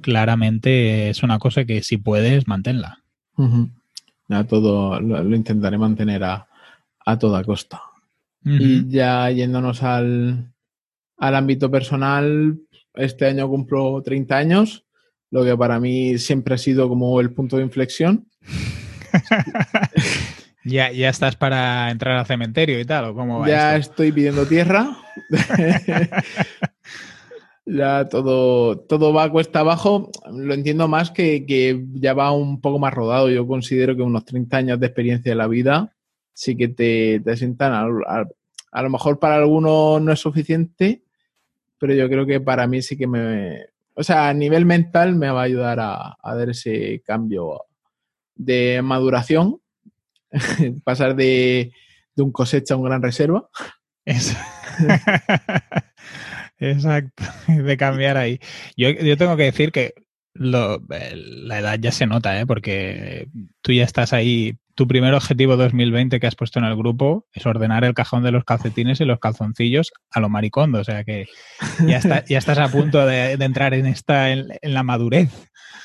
claramente es una cosa que si puedes, manténla. todo lo, intentaré mantener a, toda costa. Y ya yéndonos al, al ámbito personal, este año cumplo 30 años, lo que para mí siempre ha sido como el punto de inflexión. ya, ya estás para entrar al cementerio y tal, ¿o cómo va Ya estoy pidiendo tierra. ya todo, todo va a cuesta abajo. Lo entiendo más que, ya va un poco más rodado. Yo considero que unos 30 años de experiencia de la vida sí que te, te sientan. a lo mejor para algunos no es suficiente, pero yo creo que para mí sí que me, o sea, a nivel mental me va a ayudar a, dar ese cambio de maduración, pasar de, de, un cosecha a un gran reserva. Exacto, de cambiar ahí. Yo, yo tengo que decir que lo, la edad ya se nota, ¿eh? porque tú ya estás ahí. Tu primer objetivo 2020 que has puesto en el grupo es ordenar el cajón de los calcetines y los calzoncillos a lo maricondo. O sea que ya, está, ya estás a punto de, entrar en esta en, la madurez.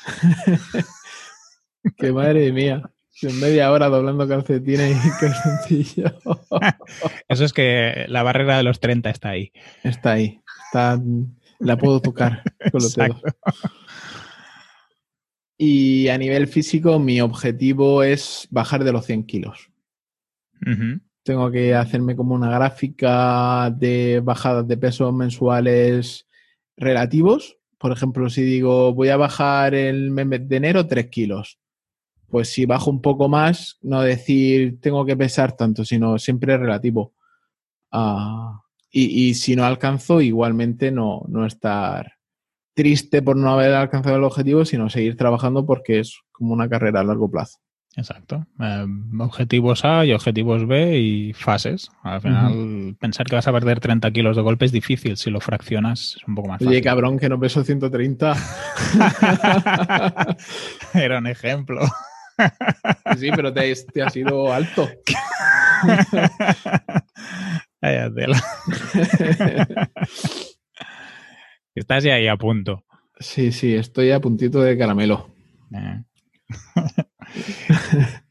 ¡Qué madre mía! En media hora doblando calcetines y calzoncillos. Eso es que la barrera de los 30 está ahí. Está ahí la puedo tocar con los dedos. Y a nivel físico, mi objetivo es bajar de los 100 kilos. Tengo que hacerme como una gráfica de bajadas de peso mensuales relativos. Por ejemplo, si digo voy a bajar el mes de enero 3 kilos, pues si bajo un poco más, no decir tengo que pesar tanto, sino siempre relativo a, y, si no alcanzo, igualmente no, no estar triste por no haber alcanzado el objetivo, sino seguir trabajando porque es como una carrera a largo plazo. Exacto. Em, objetivos A y objetivos B y fases. Al final, pensar que vas a perder 30 kilos de golpe es difícil. Si lo fraccionas, es un poco más fácil. Oye, cabrón, que no peso 130. Era un ejemplo. sí, pero te, te ha sido alto. Estás ya ahí a punto. Sí, sí, estoy a puntito de caramelo. Eh.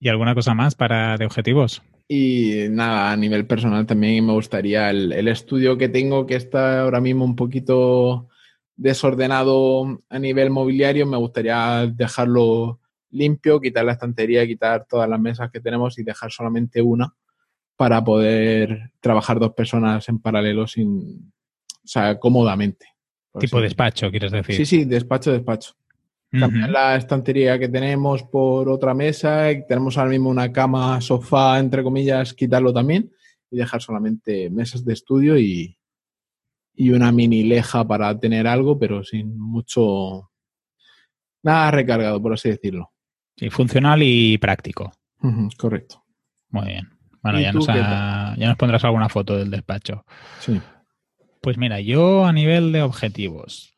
¿Y alguna cosa más para de objetivos? Y nada, a nivel personal también me gustaría el, el, estudio que tengo, que está ahora mismo un poquito desordenado a nivel mobiliario, me gustaría dejarlo limpio, quitar la estantería, quitar todas las mesas que tenemos y dejar solamente una para poder trabajar dos personas en paralelo sin, o sea, cómodamente. Tipo despacho, quieres decir. Sí, sí, despacho, despacho. Cambiar la estantería que tenemos por otra mesa, tenemos ahora mismo una cama, sofá, entre comillas, quitarlo también y dejar solamente mesas de estudio y, y una mini leja para tener algo, pero sin mucho, nada recargado, por así decirlo. Sí, funcional y práctico. correcto. Muy bien. Bueno, ya nos, ya nos pondrás alguna foto del despacho. Sí. Pues mira, yo a nivel de objetivos,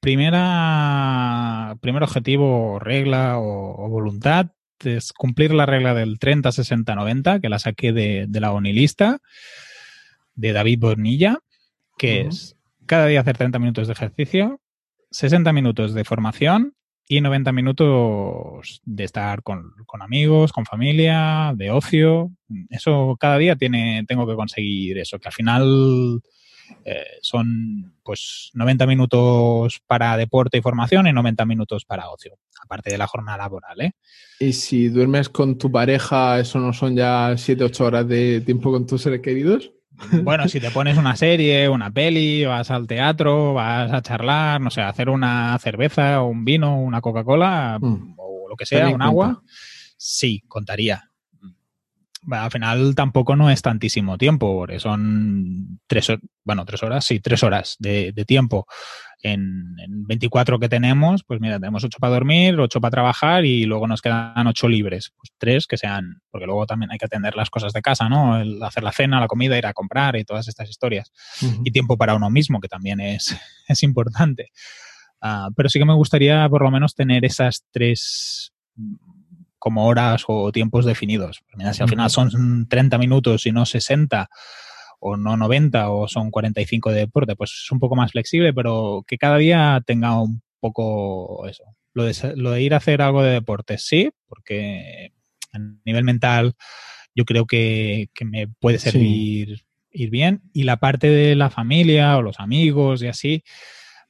primera, primer objetivo, regla o, voluntad es cumplir la regla del 30-60-90, que la saqué de, la onilista de David Bonilla, que es cada día hacer 30 minutos de ejercicio, 60 minutos de formación y 90 minutos de estar con, amigos, con familia, de ocio. Eso cada día tiene, tengo que conseguir eso, que al final eh, son pues 90 minutos para deporte y formación y 90 minutos para ocio, aparte de la jornada laboral. ¿eh? Y si duermes con tu pareja, ¿eso no son ya 7-8 horas de tiempo con tus seres queridos? Bueno, si te pones una serie, una peli, vas al teatro, vas a charlar, no sé, hacer una cerveza o un vino, una Coca-Cola mm. o lo que sea, un agua, sí, contaría. Al final tampoco no es tantísimo tiempo, porque son tres, bueno, tres horas, sí, tres horas de, de tiempo en, 24 que tenemos, pues mira, tenemos 8 para dormir, 8 para trabajar y luego nos quedan 8 libres. Pues 3 que sean, porque luego también hay que atender las cosas de casa, ¿no? El hacer la cena, la comida, ir a comprar y todas estas historias. Y tiempo para uno mismo, que también es, es importante. Uh, pero sí que me gustaría por lo menos tener esas tres como horas o tiempos definidos. Pues mira, si al final son 30 minutos y no 60, o no 90 o son 45 de deporte, pues es un poco más flexible, pero que cada día tenga un poco eso. Lo de, lo de ir a hacer algo de deporte, sí, porque a nivel mental yo creo que, me puede servir ir bien. Y la parte de la familia o los amigos y así,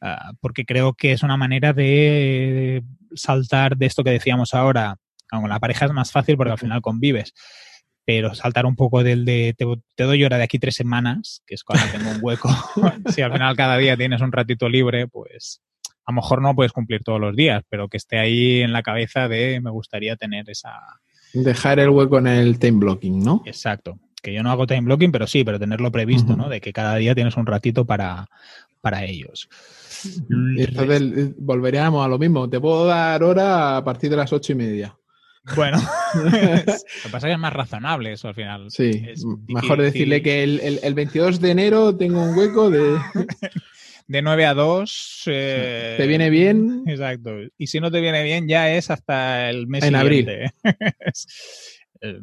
ah, porque creo que es una manera de saltar de esto que decíamos ahora. Con la pareja es más fácil porque al final convives pero saltar un poco del de te, doy hora de aquí tres semanas, que es cuando tengo un hueco. si al final cada día tienes un ratito libre, pues a lo mejor no puedes cumplir todos los días, pero que esté ahí en la cabeza de me gustaría tener esa... Dejar el hueco en el time blocking, ¿no? Exacto. Que yo no hago time blocking, pero sí, pero tenerlo previsto, ¿no? De que cada día tienes un ratito para, para ellos. Entonces volveríamos a lo mismo. Te puedo dar hora a partir de las ocho y media. Bueno, lo que pasa es que es más razonable eso al final. Sí, mejor decirle que el, 22 de enero tengo un hueco de... de 9 a 2. Eh, ¿Te viene bien? Exacto. Y si no te viene bien, ya es hasta el mes en abril. Eh,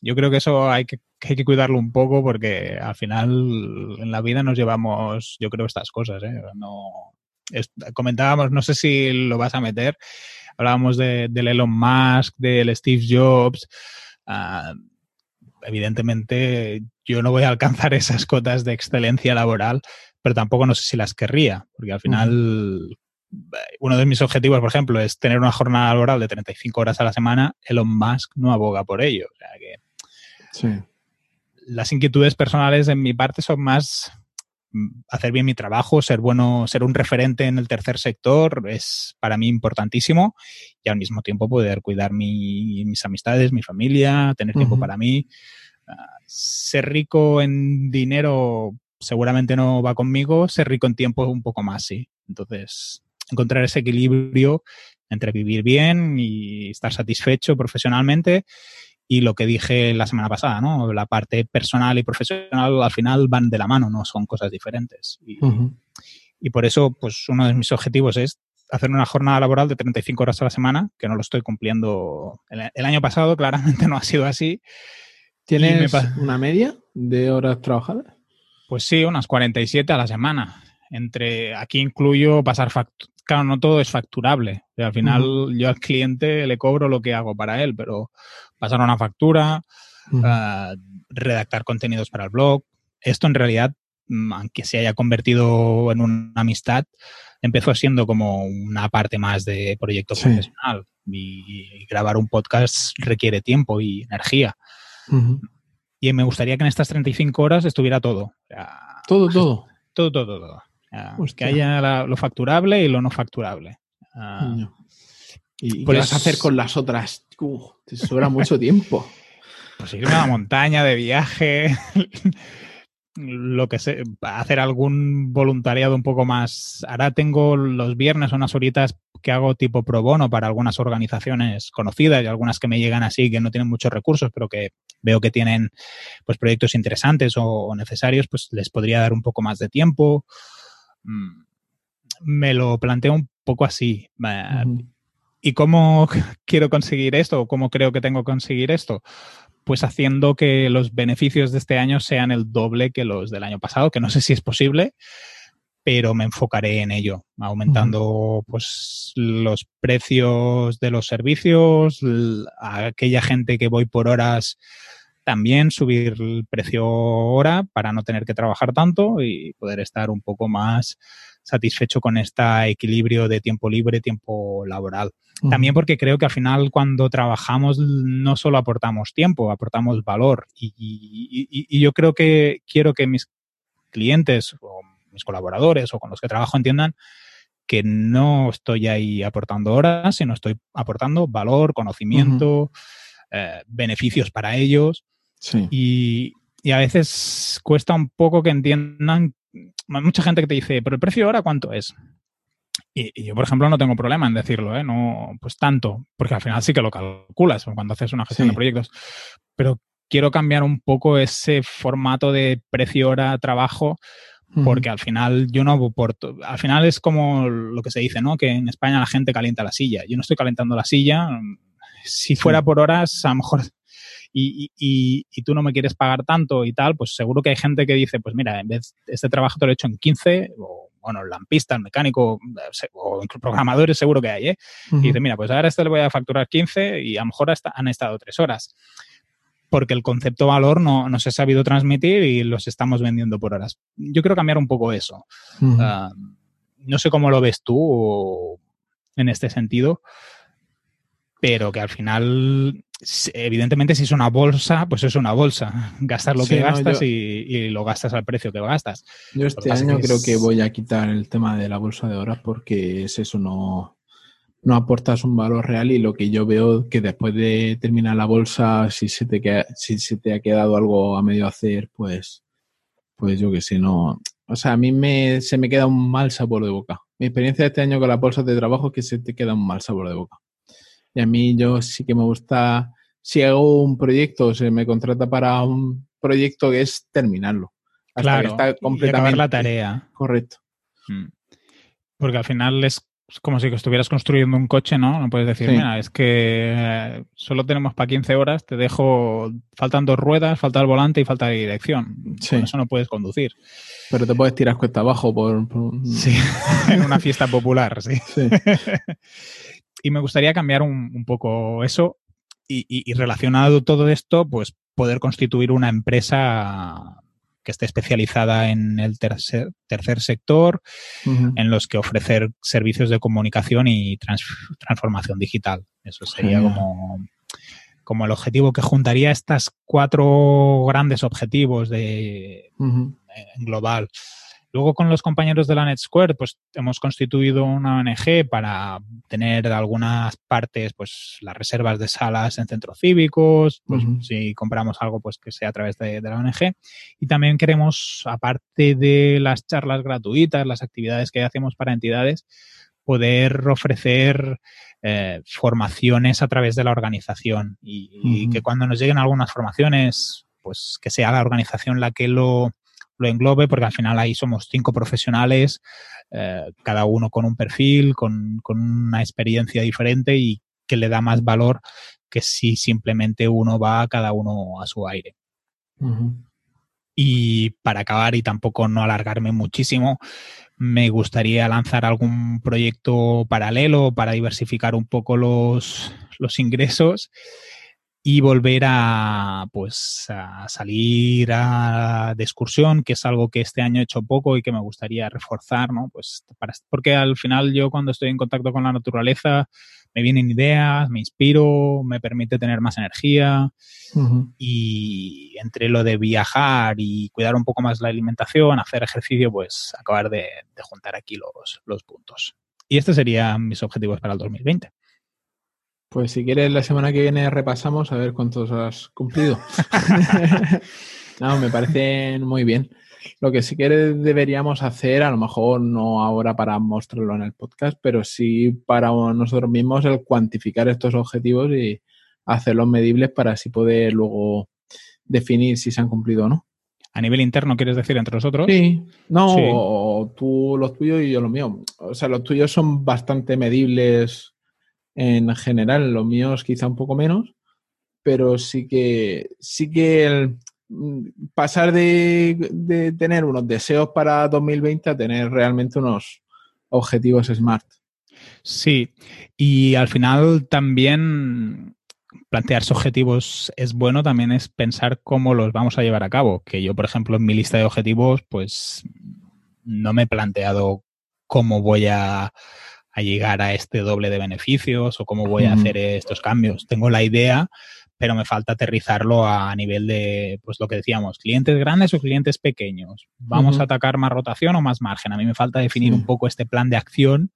yo creo que eso hay que, hay que cuidarlo un poco porque al final en la vida nos llevamos, yo creo, estas cosas. ¿eh? No, comentábamos, no sé si lo vas a meter, hablábamos de, del Elon Musk, del Steve Jobs. Ah, evidentemente, yo no voy a alcanzar esas cotas de excelencia laboral, pero tampoco no sé si las querría, porque al final uno de mis objetivos, por ejemplo, es tener una jornada laboral de 35 horas a la semana. Elon Musk no aboga por ello. O sea que las inquietudes personales en mi parte son más hacer bien mi trabajo, ser bueno, ser un referente en el tercer sector es para mí importantísimo y al mismo tiempo poder cuidar mis amistades, mi familia, tener tiempo para mí. Ah, ser rico en dinero seguramente no va conmigo, ser rico en tiempo un poco más, sí. Entonces, encontrar ese equilibrio entre vivir bien y estar satisfecho profesionalmente y lo que dije la semana pasada, ¿no? La parte personal y profesional al final van de la mano, no son cosas diferentes. Y, por eso, pues uno de mis objetivos es hacer una jornada laboral de 35 horas a la semana, que no lo estoy cumpliendo. El, año pasado claramente no ha sido así. ¿Tienes una media de horas trabajadas? Pues sí, unas 47 a la semana. Entre, aquí incluyo pasar factura. Claro, no todo es facturable. al final yo al cliente le cobro lo que hago para él, pero pasar una factura, ah, redactar contenidos para el blog. Esto en realidad, mm, aunque se haya convertido en una amistad, empezó siendo como una parte más de proyecto profesional. Y, grabar un podcast requiere tiempo y energía. Y me gustaría que en estas 35 horas estuviera todo. todo, todo. Todo, todo, todo. Que haya lo facturable y lo no facturable. Ah, ¿Y qué vas a hacer con las otras? te sobra mucho tiempo. Pues irme a la montaña de viaje, lo que sé, hacer algún voluntariado un poco más. Ahora tengo los viernes unas horitas que hago tipo pro bono para algunas organizaciones conocidas y algunas que me llegan así que no tienen muchos recursos, pero que veo que tienen pues proyectos interesantes o, necesarios, pues les podría dar un poco más de tiempo. Mm, me lo planteo un poco así. ¿Y cómo quiero conseguir esto o cómo creo que tengo que conseguir esto? Pues haciendo que los beneficios de este año sean el doble que los del año pasado, que no sé si es posible, pero me enfocaré en ello, aumentando pues los precios de los servicios, a aquella gente que voy por horas también subir el precio hora para no tener que trabajar tanto y poder estar un poco más satisfecho con este equilibrio de tiempo libre, tiempo laboral. También porque creo que al final cuando trabajamos no solo aportamos tiempo, aportamos valor. Y, yo creo que quiero que mis clientes o mis colaboradores o con los que trabajo entiendan que no estoy ahí aportando horas, sino estoy aportando valor, conocimiento, eh, beneficios para ellos. Y, y, a veces cuesta un poco que entiendan mucha gente que te dice, pero el precio ahora cuánto es. Y, yo, por ejemplo, no tengo problema en decirlo, ¿eh? No, pues tanto, porque al final sí que lo calculas cuando haces una gestión de proyectos. Pero quiero cambiar un poco ese formato de precio hora trabajo, porque al final yo no aporto. Al final es como lo que se dice, ¿no? Que en España la gente calienta la silla. Yo no estoy calentando la silla. Si fuera por horas, a lo mejor y, y, y, tú no me quieres pagar tanto y tal, pues seguro que hay gente que dice, pues mira, en vez este trabajo te lo he hecho en 15, o bueno, el lampista, el mecánico, o programadores seguro que hay, ¿eh? Y dice, mira, pues ahora este le voy a facturar 15 y a lo mejor hasta han estado tres horas. Porque el concepto valor no, no se ha sabido transmitir y los estamos vendiendo por horas. Yo quiero cambiar un poco eso. Ah, no sé cómo lo ves tú en este sentido, pero que al final evidentemente si es una bolsa, pues es una bolsa. Gastas lo que gastas y, lo gastas al precio que gastas. Yo este año creo que voy a quitar el tema de la bolsa de horas porque es eso, no, no aportas un valor real y lo que yo veo que después de terminar la bolsa, si se te, queda, si se te ha quedado algo a medio hacer, pues, pues yo que sé, no, o sea, a mí me, se me queda un mal sabor de boca. Mi experiencia de este año con las bolsas de trabajo es que se te queda un mal sabor de boca. Y a mí yo sí que me gusta, si hago un proyecto, se me contrata para un proyecto que es terminarlo. Hasta claro, que completamente, acabar la tarea. Correcto. Mm. Porque al final es como si estuvieras construyendo un coche, ¿no? No puedes decir, mira, es que eh, solo tenemos para 15 horas, te dejo, faltan dos ruedas, falta el volante y falta la dirección. Sí. eso no puedes conducir. Pero te puedes tirar cuesta abajo por... Sí, en una fiesta popular, sí. sí. y me gustaría cambiar un, poco eso y, y, relacionado todo esto, pues poder constituir una empresa que esté especializada en el tercer, tercer sector, en los que ofrecer servicios de comunicación y transformación digital. Eso sería como, como el objetivo que juntaría estas cuatro grandes objetivos de, en global. Luego con los compañeros de la NetSquare, pues hemos constituido una ONG para tener algunas partes, pues las reservas de salas en centros cívicos, pues si compramos algo, pues que sea a través de, la ONG. Y también queremos, aparte de las charlas gratuitas, las actividades que hacemos para entidades, poder ofrecer eh, formaciones a través de la organización. Y que cuando nos lleguen algunas formaciones, pues que sea la organización la que lo lo englobe, porque al final ahí somos cinco profesionales, eh, cada uno con un perfil, con, una experiencia diferente y que le da más valor que si simplemente uno va cada uno a su aire. Y para acabar y tampoco no alargarme muchísimo, me gustaría lanzar algún proyecto paralelo para diversificar un poco los, los ingresos y volver a pues a salir a, de excursión, que es algo que este año he hecho poco y que me gustaría reforzar, ¿no? Pues para, porque al final yo cuando estoy en contacto con la naturaleza me vienen ideas, me inspiro, me permite tener más energía y entre lo de viajar y cuidar un poco más la alimentación, hacer ejercicio, pues acabar de, de juntar aquí los, los puntos. Y estos serían mis objetivos para el 2020. Pues si quieres, la semana que viene repasamos a ver cuántos has cumplido. no, me parecen muy bien. Lo que sí que deberíamos hacer, a lo mejor no ahora para mostrarlo en el podcast, pero sí para nosotros mismos el cuantificar estos objetivos y hacerlos medibles para así poder luego definir si se han cumplido o no. A nivel interno, ¿quieres decir entre nosotros? Sí, no, tú los tuyos y yo los míos. O sea, los tuyos son bastante medibles en general. Los míos quizá un poco menos, pero sí que, sí que el mm, pasar de, tener unos deseos para 2020 a tener realmente unos objetivos smart. Sí, y al final también plantearse objetivos es bueno, también es pensar cómo los vamos a llevar a cabo. Que yo, por ejemplo, en mi lista de objetivos, pues no me he planteado cómo voy a a llegar a este doble de beneficios o cómo voy a hacer estos cambios. Tengo la idea, pero me falta aterrizarlo a nivel de, pues lo que decíamos, clientes grandes o clientes pequeños. ¿Vamos a atacar más rotación o más margen? A mí me falta definir un poco este plan de acción.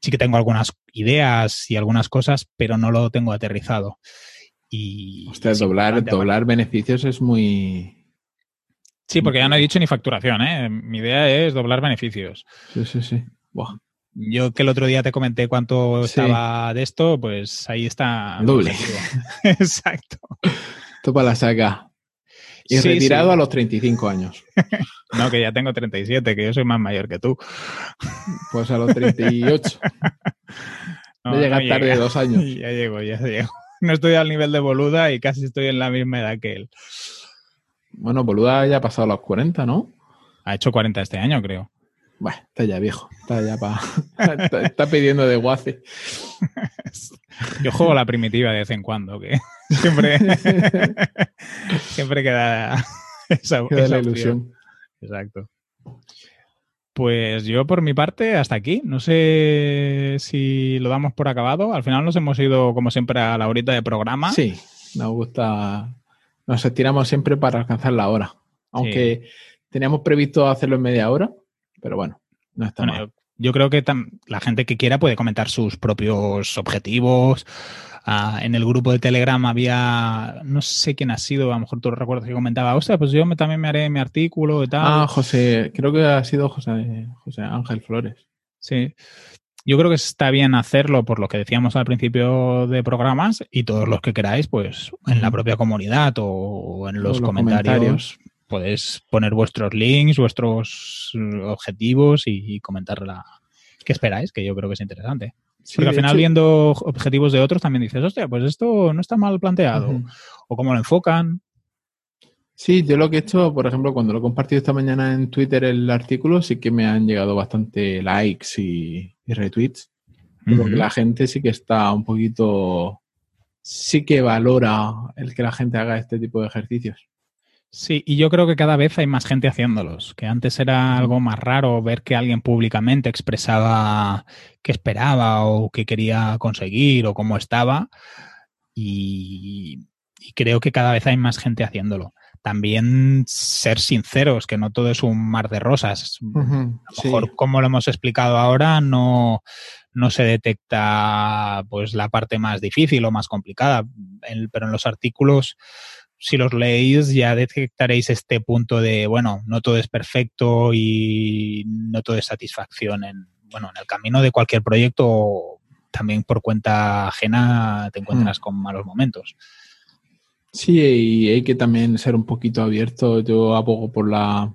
sí que tengo algunas ideas y algunas cosas, pero no lo tengo aterrizado. Y doblar, doblar beneficios es muy... Sí, porque ya no he dicho ni facturación, ¿eh? Mi idea es doblar beneficios. Sí, sí, sí. Yo que el otro día te comenté cuánto estaba de esto, pues ahí está. Doble. Exacto. Topa la saca. Y retirado a los 35 años. no, que ya tengo 37, que yo soy más mayor que tú. Pues a los 38. No, Voy a llegar tarde dos años. Ya llego, ya llego. No estoy al nivel de Boluda y casi estoy en la misma edad que él. Bueno, Boluda ya ha pasado los 40, ¿no? Ha hecho 40 este año, creo. Bueno, está ya viejo. Está ya para. está, pidiendo de guace. Yo juego la primitiva de vez en cuando, que siempre. siempre queda esa, la ilusión. Exacto. Pues yo por mi parte hasta aquí. No sé si lo damos por acabado. Al final nos hemos ido, como siempre, a la horita de programa. Sí, nos gusta. Nos estiramos siempre para alcanzar la hora. Aunque teníamos previsto hacerlo en media hora, pero bueno, no está mal. Yo creo que la gente que quiera puede comentar sus propios objetivos. Ah, en el grupo de Telegram había, no sé quién ha sido, a lo mejor tú recuerdas que comentaba, ostras, pues yo también me haré mi artículo y tal. Ah, José, creo que ha sido José, José Ángel Flores. Sí. Yo creo que está bien hacerlo por lo que decíamos al principio de programas y todos los que queráis, pues en la propia comunidad o en los, comentarios, podéis poner vuestros links, vuestros eh, objetivos y, comentar la... qué esperáis, que yo creo que es interesante. Porque al final viendo objetivos de otros también dices, hostia, pues esto no está mal planteado. O cómo lo enfocan. Sí, yo lo que he hecho, por ejemplo, cuando lo he compartido esta mañana en Twitter el artículo, sí que me han llegado bastante likes y, retweets. Porque la gente sí que está un poquito, sí que valora el que la gente haga este tipo de ejercicios. Sí, y yo creo que cada vez hay más gente haciéndolos, que antes era algo más raro ver que alguien públicamente expresaba qué esperaba o qué quería conseguir o cómo estaba. Y, creo que cada vez hay más gente haciéndolo. También ser sinceros, que no todo es un mar de rosas. a lo mejor, como lo hemos explicado ahora, no, no se detecta pues la parte más difícil o más complicada. pero en los artículos si los leéis ya detectaréis este punto de, bueno, no todo es perfecto y no todo es satisfacción en, bueno, en el camino de cualquier proyecto, también por cuenta ajena te encuentras mm. con malos momentos. Sí, y hay que también ser un poquito abierto. Yo abogo por la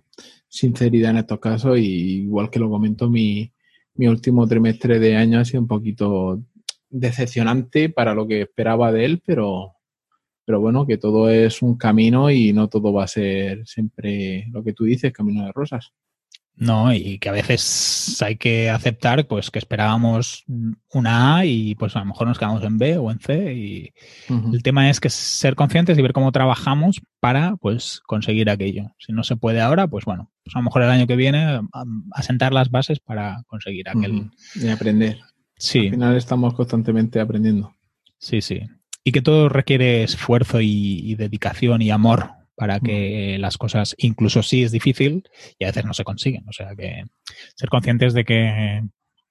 sinceridad en estos casos y igual que lo comento, mi, mi último trimestre de año ha sido un poquito decepcionante para lo que esperaba de él, pero pero bueno, que todo es un camino y no todo va a ser siempre lo que tú dices, camino de rosas. No, y que a veces hay que aceptar pues que esperábamos una A y pues a lo mejor nos quedamos en B o en C y el tema es que ser conscientes y ver cómo trabajamos para pues conseguir aquello. Si no se puede ahora, pues bueno, pues a lo mejor el año que viene asentar las bases para conseguir aquel. Y aprender. Sí. Al final estamos constantemente aprendiendo. Sí, sí y que todo requiere esfuerzo y, dedicación y amor para que las cosas, incluso si es difícil, y a veces no se consiguen. O sea que ser conscientes de que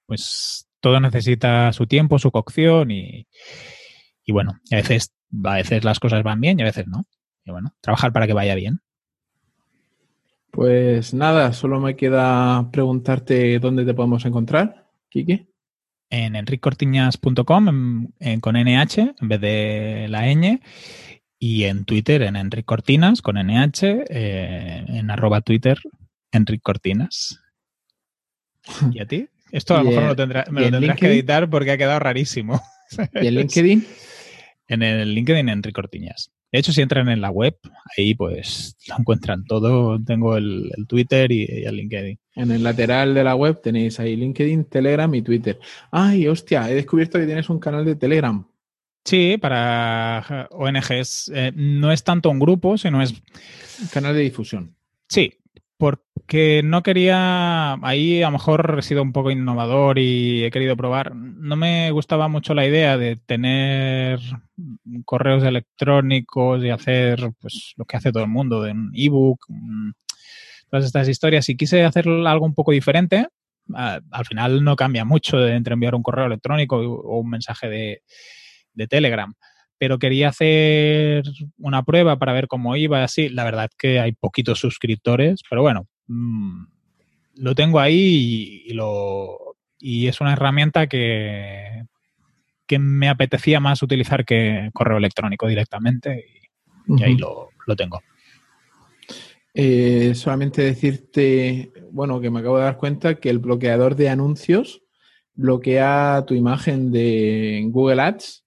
pues todo necesita su tiempo, su cocción y, y bueno, a veces, a veces las cosas van bien y a veces no. Y bueno, trabajar para que vaya bien. Pues nada, solo me queda preguntarte dónde te podemos encontrar, Kiki en enriccortiñas.com con NH en vez de la ñ y en Twitter en Enric Cortinas con NH, eh, en arroba Twitter Enric Cortinas. ¿Y a ti? Esto a lo mejor me lo tendrás que editar porque ha quedado rarísimo. ¿Y en LinkedIn? En el LinkedIn Enric Cortiñas. De hecho, si entran en la web, ahí pues lo encuentran todo. Tengo el, Twitter y, el LinkedIn. En el lateral de la web tenéis ahí LinkedIn, Telegram y Twitter. Ay, hostia, he descubierto que tienes un canal de Telegram. Sí, para ONGs. Eh, no es tanto un grupo, sino es... Un canal de difusión. Sí, porque no quería, ahí a lo mejor he sido un poco innovador y he querido probar. No me gustaba mucho la idea de tener correos electrónicos y hacer pues lo que hace todo el mundo, de un ebook, todas estas historias. Y quise hacer algo un poco diferente. Al final no cambia mucho entre enviar un correo electrónico o un mensaje de, de Telegram pero quería hacer una prueba para ver cómo iba así. La verdad que hay poquitos suscriptores, pero bueno, mm, lo tengo ahí y, lo, y es una herramienta que, que me apetecía más utilizar que correo electrónico directamente y, ahí lo, tengo. Eh, solamente decirte, bueno, que me acabo de dar cuenta que el bloqueador de anuncios bloquea tu imagen de Google Ads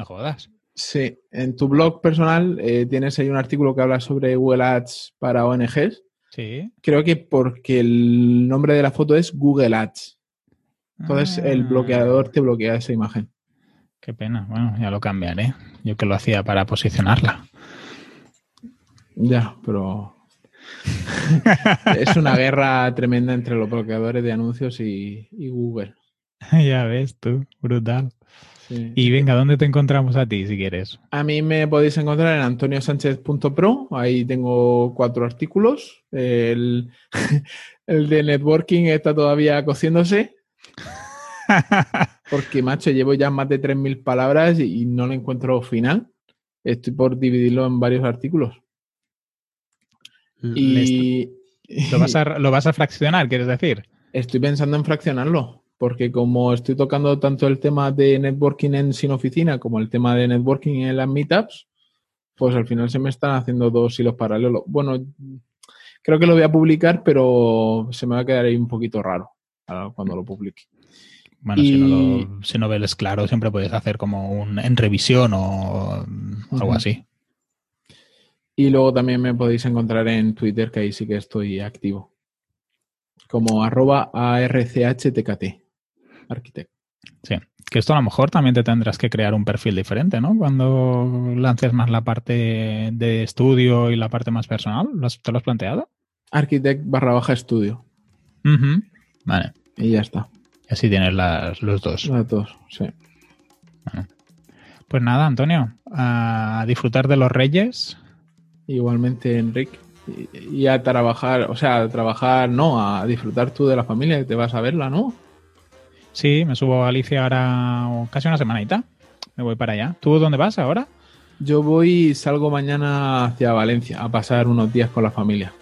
no jodas. Sí, en tu blog personal eh, tienes ahí un artículo que habla sobre Google Ads para ONGs. Sí. Creo que porque el nombre de la foto es Google Ads. Entonces el ah. bloqueador te bloquea esa imagen. Qué pena. Bueno, ya lo cambiaré. Yo que lo hacía para posicionarla. Ya, pero es una guerra tremenda entre los bloqueadores de anuncios y Google. ya ves tú, brutal. Y venga, ¿dónde te encontramos a ti si quieres? A mí me podéis encontrar en antoniosánchez.pro. Ahí tengo cuatro artículos. El, el de networking está todavía cociéndose. Porque, macho, llevo ya más de 3.000 palabras y no lo encuentro final. Estoy por dividirlo en varios artículos. Y... ¿Lo vas, a, ¿Lo vas a fraccionar, quieres decir? Estoy pensando en fraccionarlo porque como estoy tocando tanto el tema de networking en sin oficina como el tema de networking en las meetups, pues al final se me están haciendo dos hilos paralelos. Bueno, creo que lo voy a publicar, pero se me va a quedar ahí un poquito raro cuando lo publique. Bueno, si, no lo, si no ves claro, siempre puedes hacer como un en revisión o algo así. Y luego también me podéis encontrar en Twitter, que ahí sí que estoy activo. Como arroba archtkt. Arquitecto. Sí, que esto a lo mejor también te tendrás que crear un perfil diferente, ¿no? Cuando lances más la parte de estudio y la parte más personal, ¿te lo has planteado? Architect barra baja estudio. Vale. Y ya está. Así tienes las, los dos. Los dos, sí. Pues nada, Antonio, a disfrutar de los reyes. Igualmente, Enrique. Y, a trabajar, o sea, a trabajar, no, a disfrutar tú de la familia, que te vas a verla, ¿no? Sí, me subo a Galicia ahora casi una semanita. Me voy para allá. ¿Tú dónde vas ahora? Yo voy, salgo mañana hacia Valencia a pasar unos días con la familia.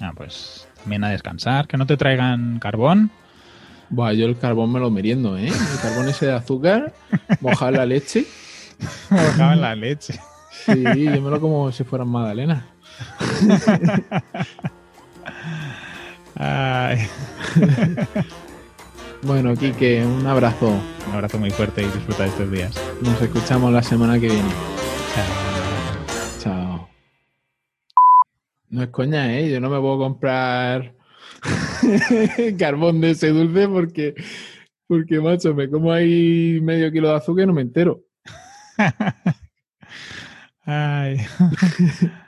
Ah, pues también a descansar, que no te traigan carbón. Buah, yo el carbón me lo meriendo, ¿eh? El carbón ese de azúcar, mojar la leche. Mojado en la leche. Sí, yo me lo como si fueran magdalenas. Ay. Bueno, Quique, un abrazo. Un abrazo muy fuerte y disfruta de estos días. Nos escuchamos la semana que viene. Chao. Chao. No es coña, ¿eh? Yo no me puedo comprar carbón de ese dulce porque, porque, macho, me como ahí medio kilo de azúcar y no me entero. Ay.